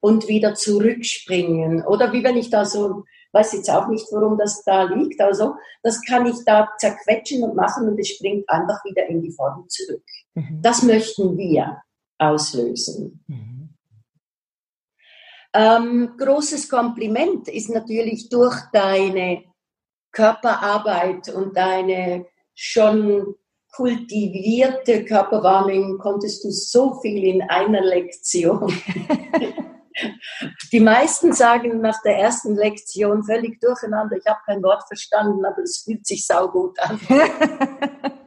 und wieder zurückspringen. Oder wie wenn ich da so, weiß jetzt auch nicht, warum das da liegt, also das kann ich da zerquetschen und machen und es springt einfach wieder in die Form zurück. Mhm. Das möchten wir auslösen. Mhm. Ähm, großes Kompliment ist natürlich durch deine Körperarbeit und deine schon kultivierte Körperwahrnehmung konntest du so viel in einer Lektion. *laughs* Die meisten sagen nach der ersten Lektion völlig durcheinander, ich habe kein Wort verstanden, aber es fühlt sich saugut an. *laughs*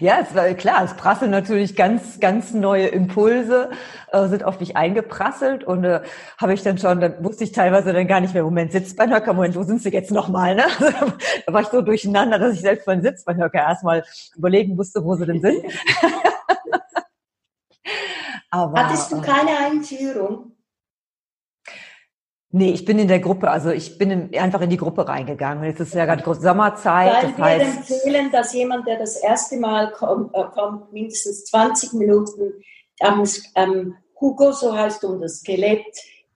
Ja, es war klar, es prasseln natürlich ganz, ganz neue Impulse, äh, sind auf mich eingeprasselt und äh, habe ich dann schon, dann wusste ich teilweise dann gar nicht mehr, Moment, Sitzbeinhöcker, Moment, wo sind sie jetzt nochmal? Ne? da war ich so durcheinander, dass ich selbst meinen Sitzbeinhöcker erstmal überlegen musste, wo sie denn sind. *laughs* Aber, Hattest du keine Einführung? Nee, ich bin in der Gruppe, also ich bin in, einfach in die Gruppe reingegangen. Jetzt ist ja gerade Sommerzeit. Weil das wir heißt, empfehlen, dass jemand, der das erste Mal kommt, äh, kommt mindestens 20 Minuten am ähm, Hugo, so heißt um das Skelett,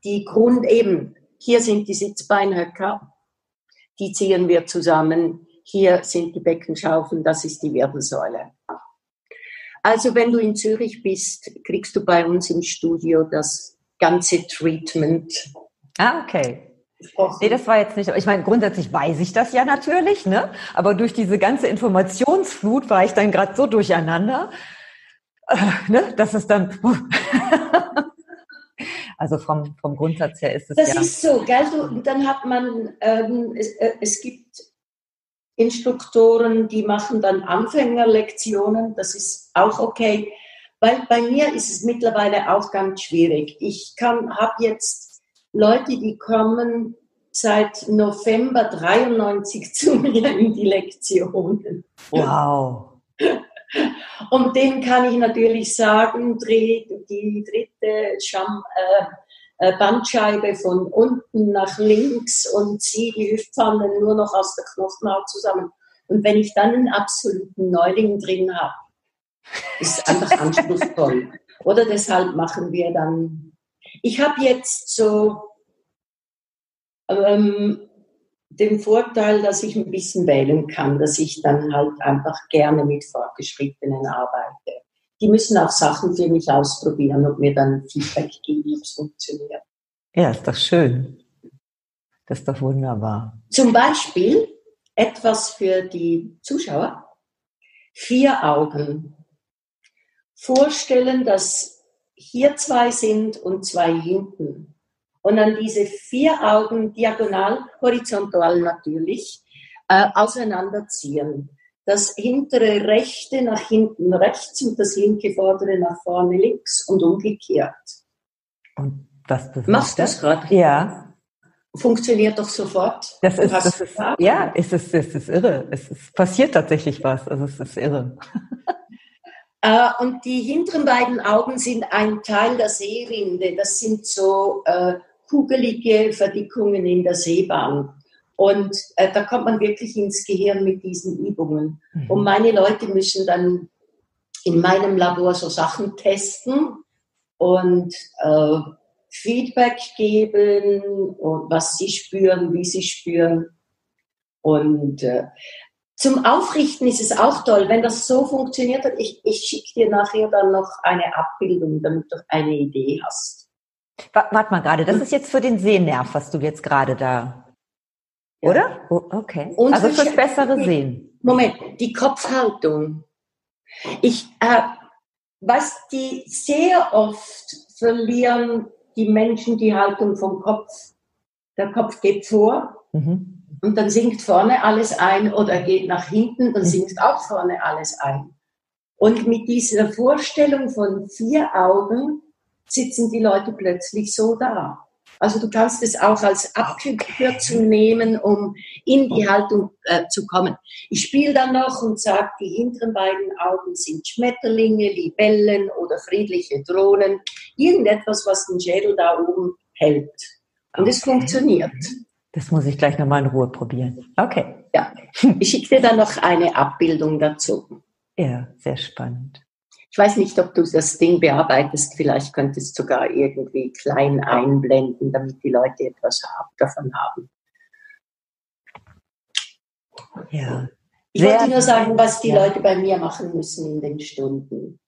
die Grund eben, hier sind die Sitzbeinhöcker, die ziehen wir zusammen, hier sind die Beckenschaufeln, das ist die Wirbelsäule. Also wenn du in Zürich bist, kriegst du bei uns im Studio das ganze Treatment Ah, okay. Nee, das war jetzt nicht. Ich meine, grundsätzlich weiß ich das ja natürlich, ne? Aber durch diese ganze Informationsflut war ich dann gerade so durcheinander, äh, ne? Dass es dann. *laughs* also vom, vom Grundsatz her ist es das ja. Das ist so, gell? Du, dann hat man, ähm, es, äh, es gibt Instruktoren, die machen dann Anfängerlektionen. Das ist auch okay. Weil bei mir ist es mittlerweile auch ganz schwierig. Ich kann, habe jetzt Leute, die kommen seit November 93 zu mir in die Lektionen. Wow. Und denen kann ich natürlich sagen, dreh die dritte Scham, äh, äh, Bandscheibe von unten nach links und zieh die Hüftpfanne nur noch aus der Knochenhaut zusammen. Und wenn ich dann einen absoluten Neuling drin habe, ist es einfach *laughs* anspruchsvoll. Oder deshalb machen wir dann ich habe jetzt so ähm, den Vorteil, dass ich ein bisschen wählen kann, dass ich dann halt einfach gerne mit Fortgeschrittenen arbeite. die müssen auch Sachen für mich ausprobieren und mir dann Feedback geben, ob es funktioniert. Ja, ist doch schön. Das ist doch wunderbar. Zum Beispiel etwas für die Zuschauer. Vier Augen. Vorstellen, dass hier zwei sind und zwei hinten. Und dann diese vier Augen diagonal, horizontal natürlich, äh, auseinanderziehen. Das hintere rechte nach hinten rechts und das linke vordere nach vorne links und umgekehrt. Und was bewegt Machst du das gerade? Ja. Funktioniert doch sofort. Das ist, das ist ja, es ist, es ist irre. Es ist, passiert tatsächlich was. Also es ist irre. *laughs* Äh, und die hinteren beiden Augen sind ein Teil der Seerinde. Das sind so äh, kugelige Verdickungen in der Sehbahn. Und äh, da kommt man wirklich ins Gehirn mit diesen Übungen. Mhm. Und meine Leute müssen dann in meinem Labor so Sachen testen und äh, Feedback geben und was sie spüren, wie sie spüren. Und äh, zum Aufrichten ist es auch toll, wenn das so funktioniert hat. Ich, ich schicke dir nachher dann noch eine Abbildung, damit du eine Idee hast. Warte mal gerade, das ist jetzt für den Sehnerv, was du jetzt gerade da. Ja. Oder? Oh, okay. Und also fürs bessere Sehen. Moment, die Kopfhaltung. Ich, äh, was die sehr oft verlieren die Menschen die Haltung vom Kopf. Der Kopf geht vor mhm. Und dann sinkt vorne alles ein oder geht nach hinten, dann mhm. sinkt auch vorne alles ein. Und mit dieser Vorstellung von vier Augen sitzen die Leute plötzlich so da. Also du kannst es auch als Abkürzung nehmen, um in die Haltung äh, zu kommen. Ich spiele dann noch und sage, die hinteren beiden Augen sind Schmetterlinge, Libellen oder friedliche Drohnen. Irgendetwas, was den Schädel da oben hält. Und es funktioniert. Das muss ich gleich nochmal in Ruhe probieren. Okay. Ja. Ich schicke dir dann noch eine Abbildung dazu. Ja, sehr spannend. Ich weiß nicht, ob du das Ding bearbeitest. Vielleicht könntest du sogar irgendwie klein einblenden, damit die Leute etwas davon haben. Ja. Ich wollte nur sagen, was die ja. Leute bei mir machen müssen in den Stunden.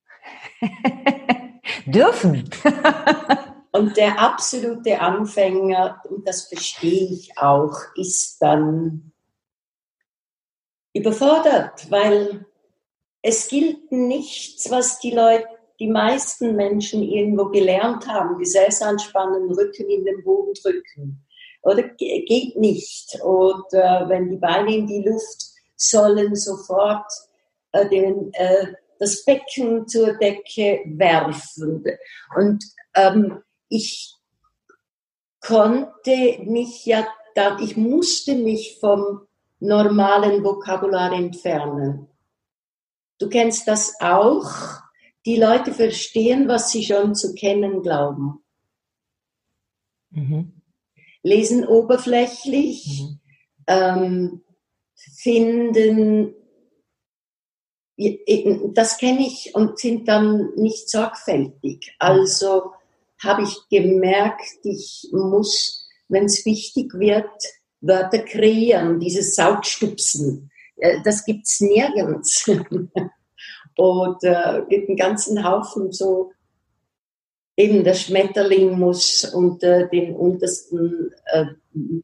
*laughs* Dürfen. *laughs* und der absolute Anfänger, und das verstehe ich auch, ist dann überfordert, weil es gilt nichts, was die Leute, die meisten Menschen irgendwo gelernt haben. Gesäß anspannen, Rücken in den Boden drücken. Oder geht nicht. Oder wenn die Beine in die Luft sollen, sofort äh, den, äh, das Becken zur Decke werfen. Und ähm, ich konnte mich ja, da, ich musste mich vom normalen Vokabular entfernen. Du kennst das auch. Die Leute verstehen, was sie schon zu kennen glauben. Mhm. Lesen oberflächlich, mhm. ähm, finden, das kenne ich und sind dann nicht sorgfältig. Also habe ich gemerkt, ich muss, wenn es wichtig wird, Wörter kreieren, dieses Saugstupsen. Äh, das gibt's nirgends. *laughs* und äh, gibt einen ganzen Haufen so, eben der Schmetterling muss unter den untersten äh,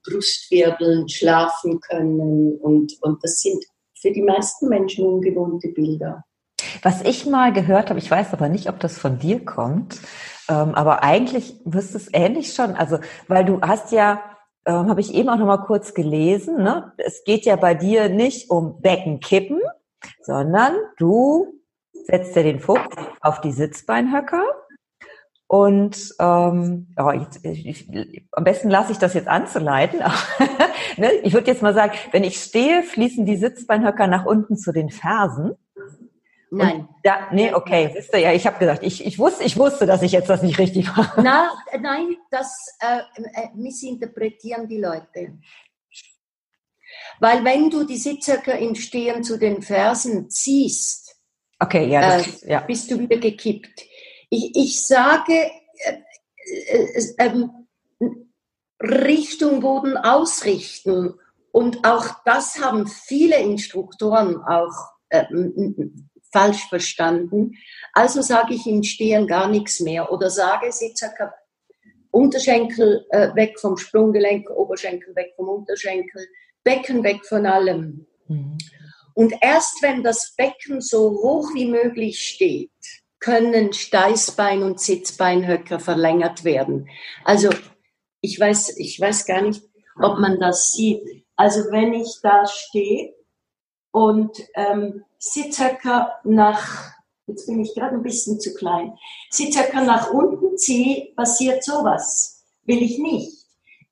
Brustwirbeln schlafen können und, und das sind für die meisten Menschen ungewohnte Bilder. Was ich mal gehört habe, ich weiß aber nicht, ob das von dir kommt, ähm, aber eigentlich wirst du es ähnlich schon, also weil du hast ja ähm, habe ich eben auch noch mal kurz gelesen. Ne? Es geht ja bei dir nicht um Beckenkippen, sondern du setzt ja den Fokus auf die Sitzbeinhöcker. Und ähm, oh, ich, ich, am besten lasse ich das jetzt anzuleiten. *laughs* ne? Ich würde jetzt mal sagen, wenn ich stehe, fließen die Sitzbeinhöcker nach unten zu den Fersen. Nein. Da, nee, okay, siehst du, ja, ich habe gesagt, ich, ich wusste, ich wusste, dass ich jetzt das nicht richtig *laughs* mache. Na, nein, das äh, äh, missinterpretieren die Leute. Weil wenn du die Sitzhöcker im Stehen zu den Fersen ziehst, okay, ja, das, äh, ja. bist du wieder gekippt. Ich, ich sage, äh, äh, ähm, Richtung Boden ausrichten. Und auch das haben viele Instruktoren auch falsch verstanden. Also sage ich im Stehen gar nichts mehr oder sage Sitzhöcker Unterschenkel äh, weg vom Sprunggelenk, Oberschenkel weg vom Unterschenkel, Becken weg von allem. Mhm. Und erst wenn das Becken so hoch wie möglich steht, können Steißbein und Sitzbeinhöcker verlängert werden. Also ich weiß, ich weiß gar nicht, ob man das sieht. Also wenn ich da stehe und ähm, Sitzhöcker nach, jetzt bin ich gerade ein bisschen zu klein, Sitzhöcker nach unten ziehe, passiert sowas. Will ich nicht.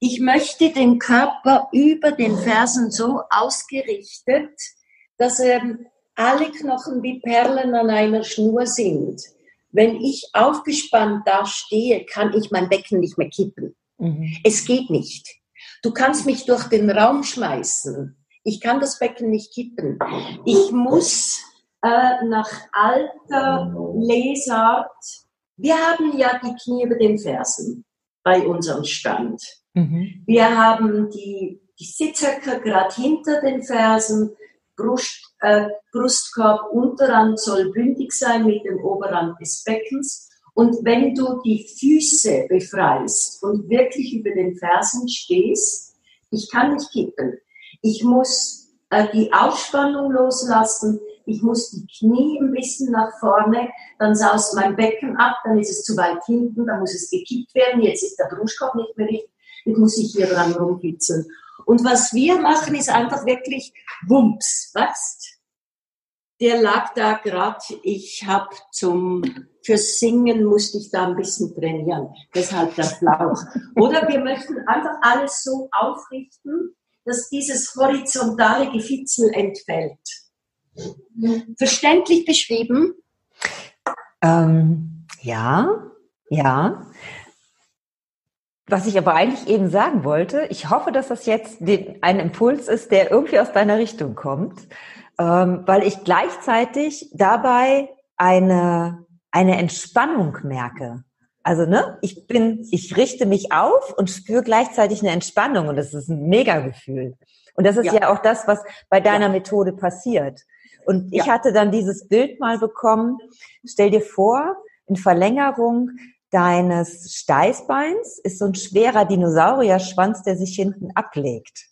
Ich möchte den Körper über den Fersen so ausgerichtet, dass ähm, alle Knochen wie Perlen an einer Schnur sind. Wenn ich aufgespannt da stehe, kann ich mein Becken nicht mehr kippen. Mhm. Es geht nicht. Du kannst mich durch den Raum schmeißen. Ich kann das Becken nicht kippen. Ich muss äh, nach alter Lesart, wir haben ja die Knie über den Fersen bei unserem Stand. Mhm. Wir haben die, die Sitzhöcker gerade hinter den Fersen, Brust, äh, Brustkorb, Unterrand soll bündig sein mit dem Oberrand des Beckens. Und wenn du die Füße befreist und wirklich über den Fersen stehst, ich kann nicht kippen. Ich muss äh, die Aufspannung loslassen. Ich muss die Knie ein bisschen nach vorne, dann saust mein Becken ab, dann ist es zu weit hinten, dann muss es gekippt werden. Jetzt ist der Brustkorb nicht mehr richtig ich muss ich hier dran rumkitzeln. Und was wir machen, ist einfach wirklich Wumps, weißt? Der lag da gerade, ich habe zum, fürs Singen musste ich da ein bisschen trainieren, deshalb der Flauch. Oder wir möchten einfach alles so aufrichten, dass dieses horizontale Gefitzel entfällt. Verständlich beschrieben? Ähm, ja, ja. Was ich aber eigentlich eben sagen wollte, ich hoffe, dass das jetzt den, ein Impuls ist, der irgendwie aus deiner Richtung kommt, ähm, weil ich gleichzeitig dabei eine, eine Entspannung merke. Also, ne, ich bin, ich richte mich auf und spüre gleichzeitig eine Entspannung und das ist ein Mega-Gefühl. Und das ist ja. ja, auch das, was bei deiner ja. Methode passiert. Und ich ja. hatte dann dieses Bild mal bekommen. Stell dir vor, in Verlängerung deines Steißbeins ist so ein schwerer Dinosaurierschwanz, der sich hinten ablegt.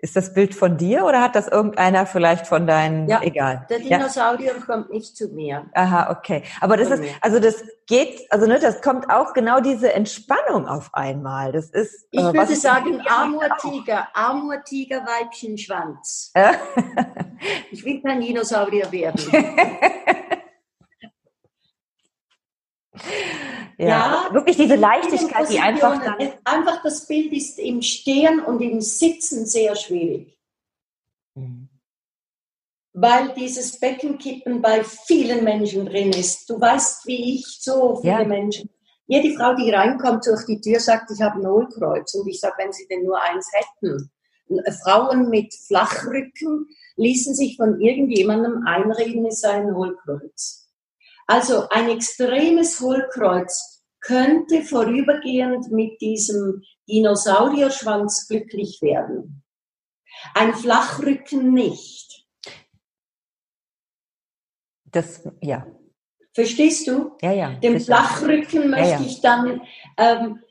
Ist das Bild von dir oder hat das irgendeiner vielleicht von deinen? Ja, egal. Der Dinosaurier ja. kommt nicht zu mir. Aha, okay. Aber das ist, also das geht, also ne, das kommt auch genau diese Entspannung auf einmal. Das ist. Ich äh, würde sagen Amurtiger, Amurtiger Weibchen Schwanz. ich will kein Dinosaurier werden. *laughs* Ja, ja, wirklich diese Leichtigkeit, die einfach dann einfach das Bild ist im Stehen und im Sitzen sehr schwierig. Mhm. Weil dieses Beckenkippen bei vielen Menschen drin ist. Du weißt, wie ich, so viele ja. Menschen. Jede Frau, die reinkommt durch die Tür, sagt, ich habe ein Hohlkreuz. Und ich sage, wenn sie denn nur eins hätten. Frauen mit Flachrücken ließen sich von irgendjemandem einreden, es sei ein Hohlkreuz. Also ein extremes Hohlkreuz könnte vorübergehend mit diesem Dinosaurierschwanz glücklich werden. Ein Flachrücken nicht. Das, ja. Verstehst du? Ja, ja. Dem Flachrücken möchte ja, ja. ich dann ähm,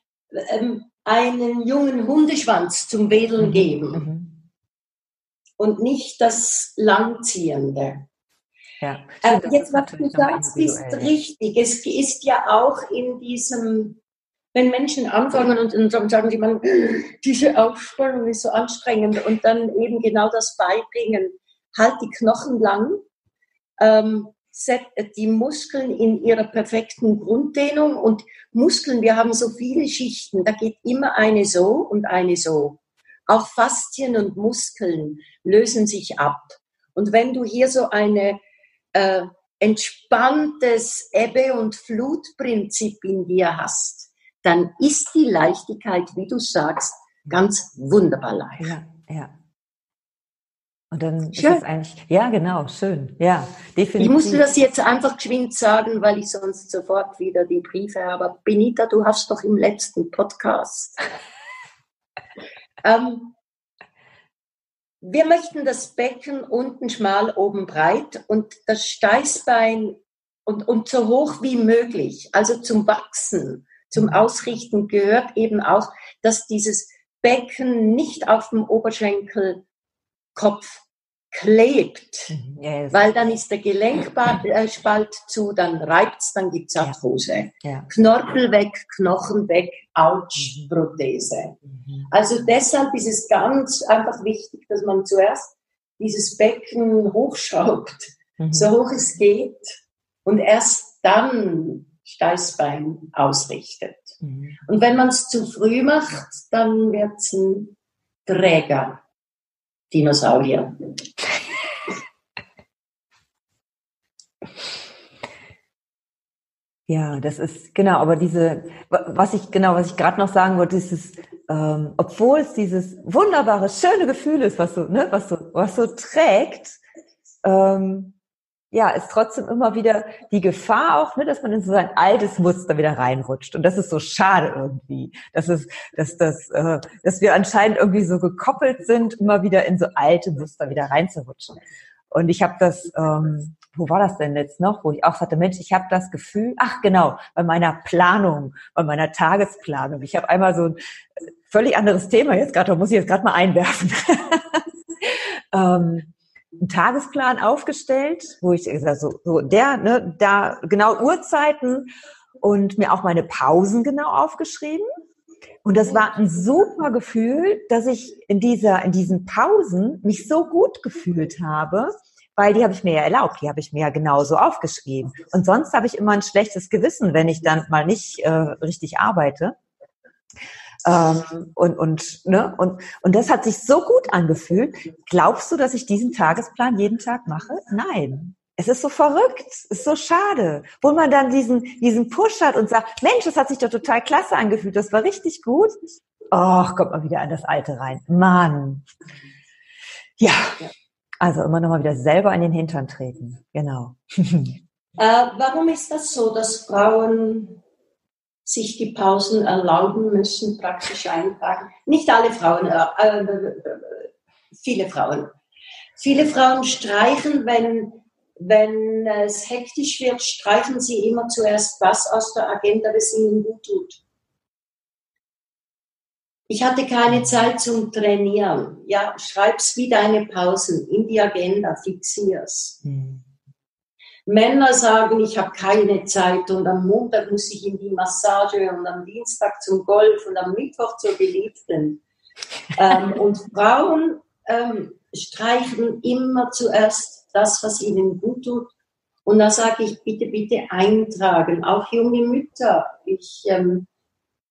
ähm, einen jungen Hundeschwanz zum Wedeln mhm. geben. Mhm. Und nicht das Langziehende. Ja, äh, jetzt, was du sagst, ist richtig. Es ist ja auch in diesem, wenn Menschen anfangen und, und dann sagen die, man, diese Aufspannung ist so anstrengend und dann eben genau das beibringen. Halt die Knochen lang, ähm, die Muskeln in ihrer perfekten Grunddehnung und Muskeln, wir haben so viele Schichten, da geht immer eine so und eine so. Auch Faszien und Muskeln lösen sich ab. Und wenn du hier so eine äh, entspanntes Ebbe- und Flutprinzip in dir hast, dann ist die Leichtigkeit, wie du sagst, ganz wunderbar leicht. Ja, ja. Und dann schön. ist es eigentlich, ja, genau, schön, ja, definitiv. Ich musste das jetzt einfach geschwind sagen, weil ich sonst sofort wieder die Briefe habe. Benita, du hast doch im letzten Podcast. *laughs* ähm, wir möchten das Becken unten schmal, oben breit und das Steißbein und, und so hoch wie möglich. Also zum Wachsen, zum mhm. Ausrichten gehört eben auch, dass dieses Becken nicht auf dem Oberschenkelkopf klebt, mhm. yes. weil dann ist der Gelenkspalt äh, zu, dann reibt's, dann gibt's Arthrose. Ja. Ja. Knorpel weg, Knochen weg, Autsch, mhm. Prothese. Mhm. Also deshalb ist es ganz einfach wichtig, dass man zuerst dieses Becken hochschraubt, mhm. so hoch es geht, und erst dann Steißbein ausrichtet. Mhm. Und wenn man es zu früh macht, dann wird's ein Träger. Dinosaurier. Ja, das ist genau, aber diese, was ich genau, was ich gerade noch sagen wollte, ist es, ähm, obwohl es dieses wunderbare, schöne Gefühl ist, was so, ne, was so, was so trägt, ähm, ja, ist trotzdem immer wieder die Gefahr auch, ne, dass man in so ein altes Muster wieder reinrutscht. Und das ist so schade irgendwie, dass es, dass das, äh, dass wir anscheinend irgendwie so gekoppelt sind, immer wieder in so alte Muster wieder reinzurutschen. Und ich habe das, ähm, wo war das denn jetzt noch, wo ich auch sagte, Mensch, ich habe das Gefühl, ach genau, bei meiner Planung, bei meiner Tagesplanung. Ich habe einmal so ein äh, völlig anderes Thema jetzt gerade, muss ich jetzt gerade mal einwerfen. *laughs* ähm, einen Tagesplan aufgestellt, wo ich also so der, ne, da genau Uhrzeiten und mir auch meine Pausen genau aufgeschrieben. Und das war ein super Gefühl, dass ich in dieser, in diesen Pausen mich so gut gefühlt habe, weil die habe ich mir ja erlaubt, die habe ich mir ja genauso aufgeschrieben. Und sonst habe ich immer ein schlechtes Gewissen, wenn ich dann mal nicht äh, richtig arbeite. Ähm, und, und, ne? und, und das hat sich so gut angefühlt. Glaubst du, dass ich diesen Tagesplan jeden Tag mache? Nein. Es ist so verrückt, es ist so schade. Wo man dann diesen, diesen Push hat und sagt, Mensch, das hat sich doch total klasse angefühlt, das war richtig gut. Och, kommt mal wieder an das Alte rein. Mann. Ja, also immer noch mal wieder selber in den Hintern treten. Genau. *laughs* Äh, warum ist das so, dass Frauen sich die Pausen erlauben müssen, praktisch eintragen. Nicht alle Frauen, äh, äh, viele Frauen. Viele Frauen streichen, wenn, wenn es hektisch wird, streichen sie immer zuerst was aus der Agenda, was ihnen gut tut. Ich hatte keine Zeit zum Trainieren. Ja, schreib's wie deine Pausen in die Agenda, fixier's. Mhm. Männer sagen, ich habe keine Zeit und am Montag muss ich in die Massage und am Dienstag zum Golf und am Mittwoch zur Geliebten. *laughs* ähm, und Frauen ähm, streichen immer zuerst das, was ihnen gut tut. Und da sage ich, bitte, bitte eintragen. Auch junge Mütter. Ich ähm,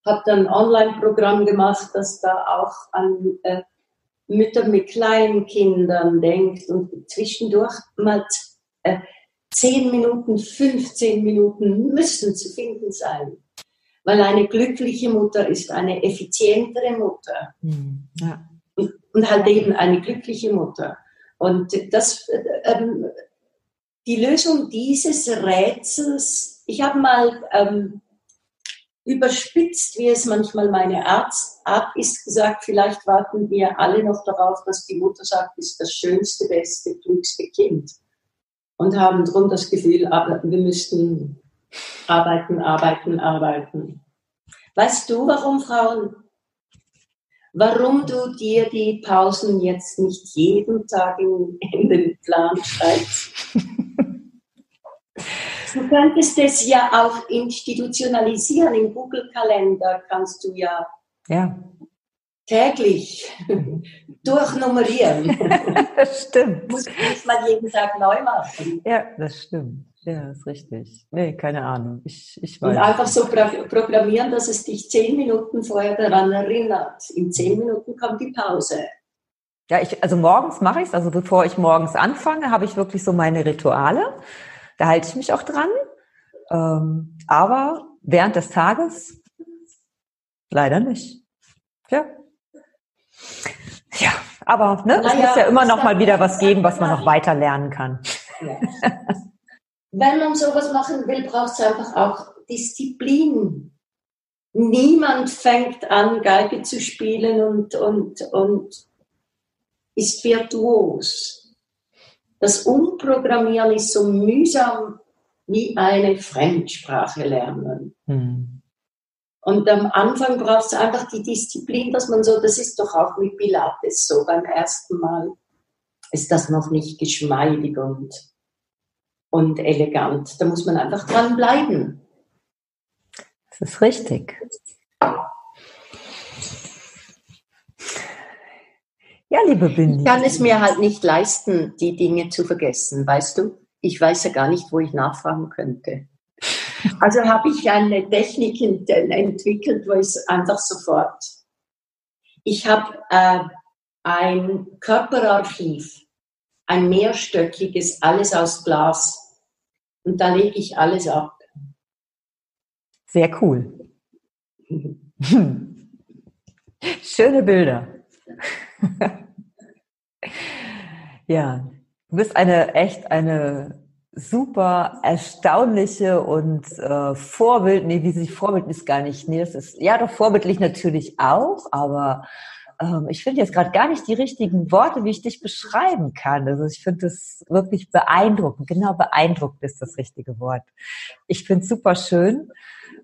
habe dann ein Online-Programm gemacht, das da auch an äh, Mütter mit kleinen Kindern denkt und zwischendurch mal äh, 10 Minuten, 15 Minuten müssen zu finden sein. Weil eine glückliche Mutter ist eine effizientere Mutter. Mhm. Ja. Und, und, halt eben eine glückliche Mutter. Und das, ähm, die Lösung dieses Rätsels, ich habe mal ähm, überspitzt, wie es manchmal meine Arzt, Art ist, gesagt, vielleicht warten wir alle noch darauf, dass die Mutter sagt, ist das schönste, beste, klügste Kind und haben drum das Gefühl, wir müssten arbeiten, arbeiten, arbeiten. Weißt du, warum Frauen? Warum du dir die Pausen jetzt nicht jeden Tag in den Plan schreibst? *laughs* Du könntest es ja auch institutionalisieren. Im Google-Kalender kannst du ja, ja. täglich durchnummerieren. *laughs* das stimmt. Muss nicht mal jeden Tag neu machen. Ja, das stimmt. Ja, ist richtig. Nee, keine Ahnung. Ich, ich weiß. Und einfach so programmieren, dass es dich zehn Minuten vorher daran erinnert. In zehn Minuten kommt die Pause. Ja, ich, also morgens mache ich es. Also bevor ich morgens anfange, habe ich wirklich so meine Rituale. Da halte ich mich auch dran. Ähm, aber während des Tages leider nicht. Ja. Ja, aber ne, es muss ja immer noch mal wieder was geben, was man noch weiter lernen kann. Ja. Wenn man sowas machen will, braucht es einfach auch Disziplin. Niemand fängt an, Geige zu spielen und, und, und ist virtuos. Das Umprogrammieren ist so mühsam wie eine Fremdsprache lernen. Mhm. Und am Anfang braucht es einfach die Disziplin, dass man so, das ist doch auch mit Pilates so, beim ersten Mal ist das noch nicht geschmeidig und, und elegant. Da muss man einfach dran bleiben. Das ist richtig. Ja, liebe Bindi. Ich kann es mir halt nicht leisten, die Dinge zu vergessen, weißt du? Ich weiß ja gar nicht, wo ich nachfragen könnte. Also habe ich eine Technik entwickelt, wo es einfach sofort. Ich habe äh, ein Körperarchiv, ein mehrstöckiges, alles aus Glas. Und da lege ich alles ab. Sehr cool. *laughs* Schöne Bilder. *laughs* ja, du bist eine echt eine super erstaunliche und äh, Vorbild, nee, wie sich Vorbild ist gar nicht, nee, das ist, ja doch vorbildlich natürlich auch, aber ähm, ich finde jetzt gerade gar nicht die richtigen Worte, wie ich dich beschreiben kann. Also ich finde das wirklich beeindruckend, genau beeindruckend ist das richtige Wort. Ich finde es super schön.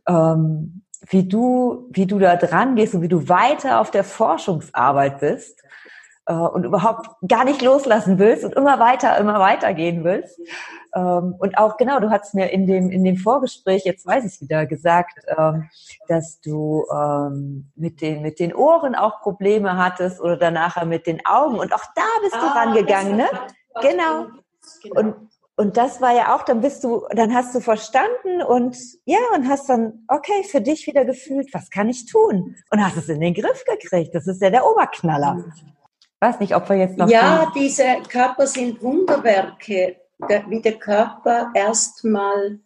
Ähm, wie du, wie du da dran gehst und wie du weiter auf der Forschungsarbeit bist äh, und überhaupt gar nicht loslassen willst und immer weiter, immer weiter gehen willst. Ähm, und auch genau, du hast mir in dem in dem Vorgespräch, jetzt weiß ich wieder, gesagt, ähm, dass du ähm, mit den mit den Ohren auch Probleme hattest oder danach mit den Augen und auch da bist du ah, rangegangen, ne? Genau. genau. Und und das war ja auch, dann bist du, dann hast du verstanden und ja, und hast dann, okay, für dich wieder gefühlt, was kann ich tun? Und hast es in den Griff gekriegt. Das ist ja der Oberknaller. Weiß nicht, ob wir jetzt noch. Ja, den... diese Körper sind Wunderwerke, wie der Körper erstmal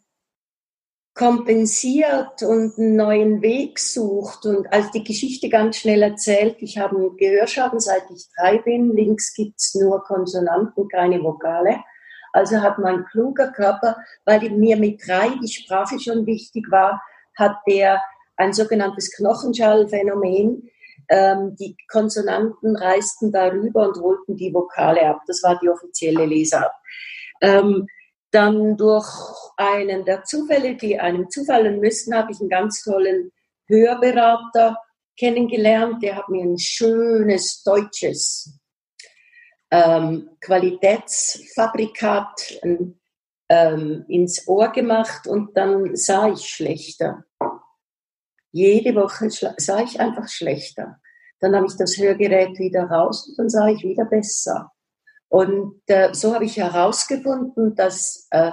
kompensiert und einen neuen Weg sucht und als die Geschichte ganz schnell erzählt, ich habe einen Gehörschaden, seit ich drei bin, links gibt's nur Konsonanten, keine Vokale also hat mein kluger Körper, weil mir mit drei die Sprache schon wichtig war, hat der ein sogenanntes Knochenschallphänomen. Ähm, die Konsonanten reisten darüber und holten die Vokale ab. Das war die offizielle Lesart. Ähm, dann durch einen der Zufälle, die einem zufallen müssten, habe ich einen ganz tollen Hörberater kennengelernt. Der hat mir ein schönes deutsches ähm, Qualitätsfabrikat ähm, ins Ohr gemacht und dann sah ich schlechter. Jede Woche sah ich einfach schlechter. Dann habe ich das Hörgerät wieder raus und dann sah ich wieder besser. Und äh, so habe ich herausgefunden, dass äh,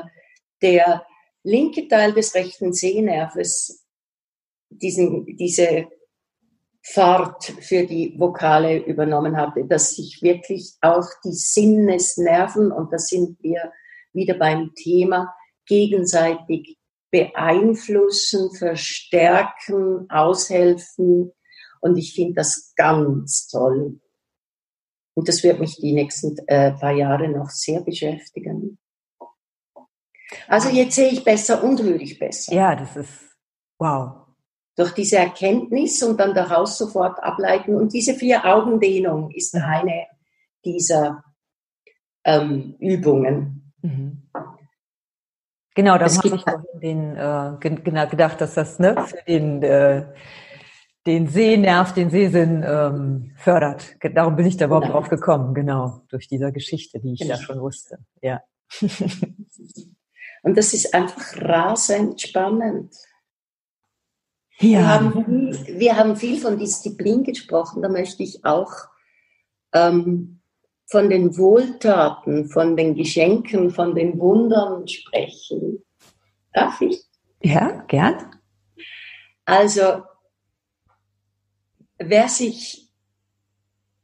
der linke Teil des rechten Sehnerves diesen, diese Fahrt für die Vokale übernommen habe, dass sich wirklich auch die Sinnesnerven, und da sind wir wieder beim Thema, gegenseitig beeinflussen, verstärken, aushelfen. Und ich finde das ganz toll. Und das wird mich die nächsten äh, paar Jahre noch sehr beschäftigen. Also jetzt sehe ich besser und höre ich besser. Ja, das ist wow durch diese Erkenntnis und dann daraus sofort ableiten. Und diese Vier-Augen-Dehnung ist eine dieser ähm, Übungen. Mhm. Genau, da habe ich vorhin den, äh, genau gedacht, dass das ne, für den, äh, den Sehnerv, den Sehsinn ähm, fördert. Darum bin ich da überhaupt genau. drauf gekommen, genau, durch diese Geschichte, die ich genau. ja schon wusste. Ja. Und das ist einfach rasend spannend. Ja. Wir, haben viel, wir haben viel von Disziplin gesprochen, da möchte ich auch ähm, von den Wohltaten, von den Geschenken, von den Wundern sprechen. Darf ich? Ja, gern. Also, wer sich,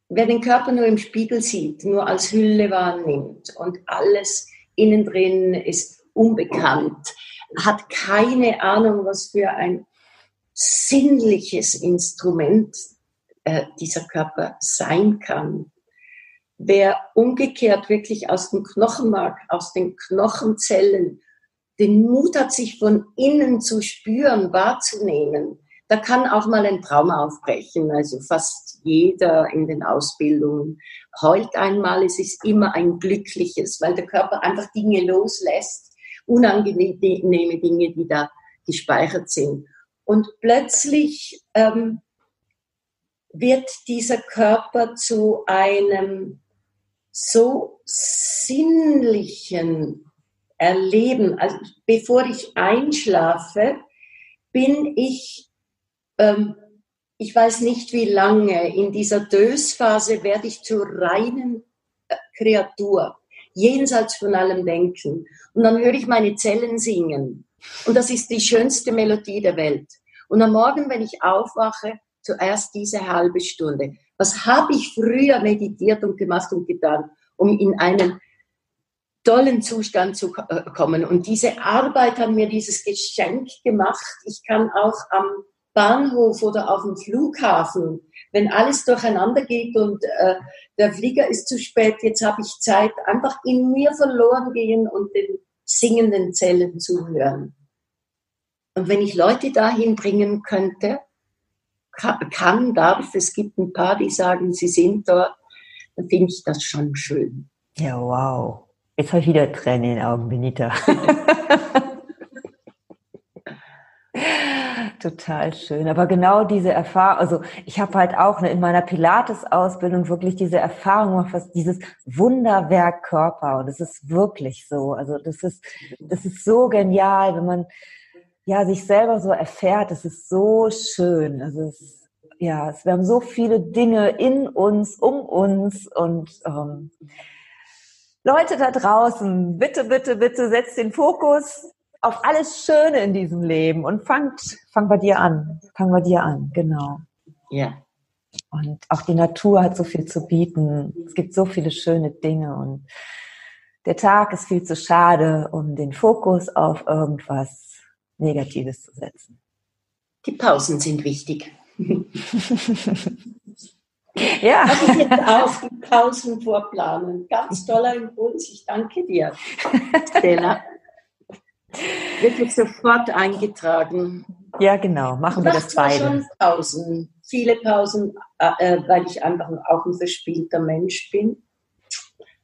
wer den Körper nur im Spiegel sieht, nur als Hülle wahrnimmt und alles innen drin ist unbekannt, hat keine Ahnung, was für ein sinnliches Instrument äh, dieser Körper sein kann. Wer umgekehrt wirklich aus dem Knochenmark, aus den Knochenzellen den Mut hat, sich von innen zu spüren, wahrzunehmen, da kann auch mal ein Trauma aufbrechen. Also fast jeder in den Ausbildungen heult einmal. Es ist immer ein glückliches, weil der Körper einfach Dinge loslässt, unangenehme Dinge, die da gespeichert sind. Und plötzlich ähm, wird dieser Körper zu einem so sinnlichen Erleben. Also bevor ich einschlafe, bin ich, ähm, ich weiß nicht wie lange, in dieser Dösphase werde ich zur reinen äh, Kreatur, jenseits von allem Denken. Und dann höre ich meine Zellen singen. Und das ist die schönste Melodie der Welt. Und am Morgen, wenn ich aufwache, zuerst diese halbe Stunde. Was habe ich früher meditiert und gemacht und getan, um in einen tollen Zustand zu äh, kommen? Und diese Arbeit hat mir dieses Geschenk gemacht. Ich kann auch am Bahnhof oder auf dem Flughafen, wenn alles durcheinander geht und äh, der Flieger ist zu spät, jetzt habe ich Zeit, einfach in mir verloren gehen und den singenden Zellen zuhören. Und wenn ich Leute dahin bringen könnte, kann, darf, es gibt ein paar, die sagen, sie sind dort, dann finde ich das schon schön. Ja, wow. Jetzt habe ich wieder Tränen in den Augen, Benita. *laughs* Total schön. Aber genau diese Erfahrung, also ich habe halt auch ne, in meiner Pilates-Ausbildung wirklich diese Erfahrung gemacht, was dieses Wunderwerk Körper. Und das ist wirklich so. Also das ist, das ist so genial, wenn man ja, sich selber so erfährt, das ist so schön. Es, ja, es, wir haben so viele Dinge in uns, um uns und ähm, Leute da draußen, bitte, bitte, bitte setzt den Fokus auf alles Schöne in diesem Leben und fangt, fang bei dir an. Fang bei dir an, genau. Ja. Und auch die Natur hat so viel zu bieten. Es gibt so viele schöne Dinge und der Tag ist viel zu schade, um den Fokus auf irgendwas Negatives zu setzen. Die Pausen sind wichtig. *laughs* ja. Habe ich jetzt auch die Pausen vorplanen. Ganz toller Impuls. Ich danke dir, Stella. *laughs* Jetzt sofort eingetragen. Ja, genau. Machen wir das beide. schon Pausen. Viele Pausen, äh, äh, weil ich einfach auch ein verspielter Mensch bin.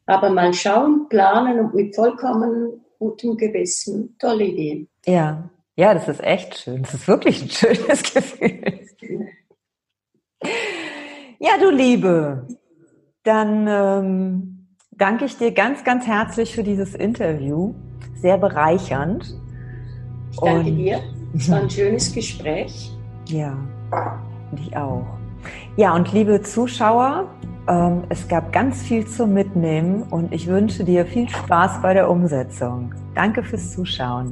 Aber mal schauen, planen und mit vollkommen gutem Gewissen. Tolle Idee. Ja, ja, das ist echt schön. Das ist wirklich ein schönes *laughs* Gefühl. Ja, du Liebe, dann ähm, danke ich dir ganz, ganz herzlich für dieses Interview. Sehr bereichernd. Ich danke Und, dir. Es war ein *laughs* schönes Gespräch. Ja, ich auch. Ja, und liebe Zuschauer, ähm, es gab ganz viel zum Mitnehmen und ich wünsche dir viel Spaß bei der Umsetzung. Danke fürs Zuschauen.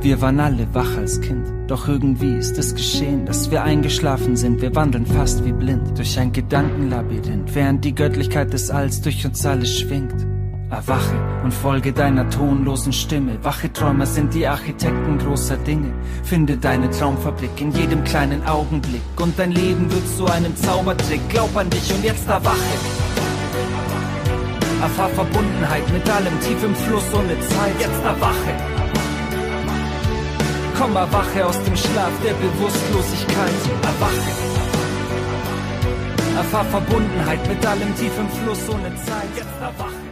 Wir waren alle wach als Kind. Doch irgendwie ist es geschehen, dass wir eingeschlafen sind. Wir wandeln fast wie blind durch ein Gedankenlabyrinth, während die Göttlichkeit des Alls durch uns alle schwingt. Erwache und folge deiner tonlosen Stimme. Wache Träumer sind die Architekten großer Dinge. Finde deine Traumfabrik in jedem kleinen Augenblick. Und dein Leben wird zu einem Zaubertrick. Glaub an dich und jetzt erwache. Erfahr Verbundenheit mit allem tief im Fluss ohne Zeit. Jetzt erwache. Komm, erwache aus dem Schlaf der Bewusstlosigkeit. Erwache. Erfahr Verbundenheit mit allem tief im Fluss ohne Zeit. Jetzt erwache.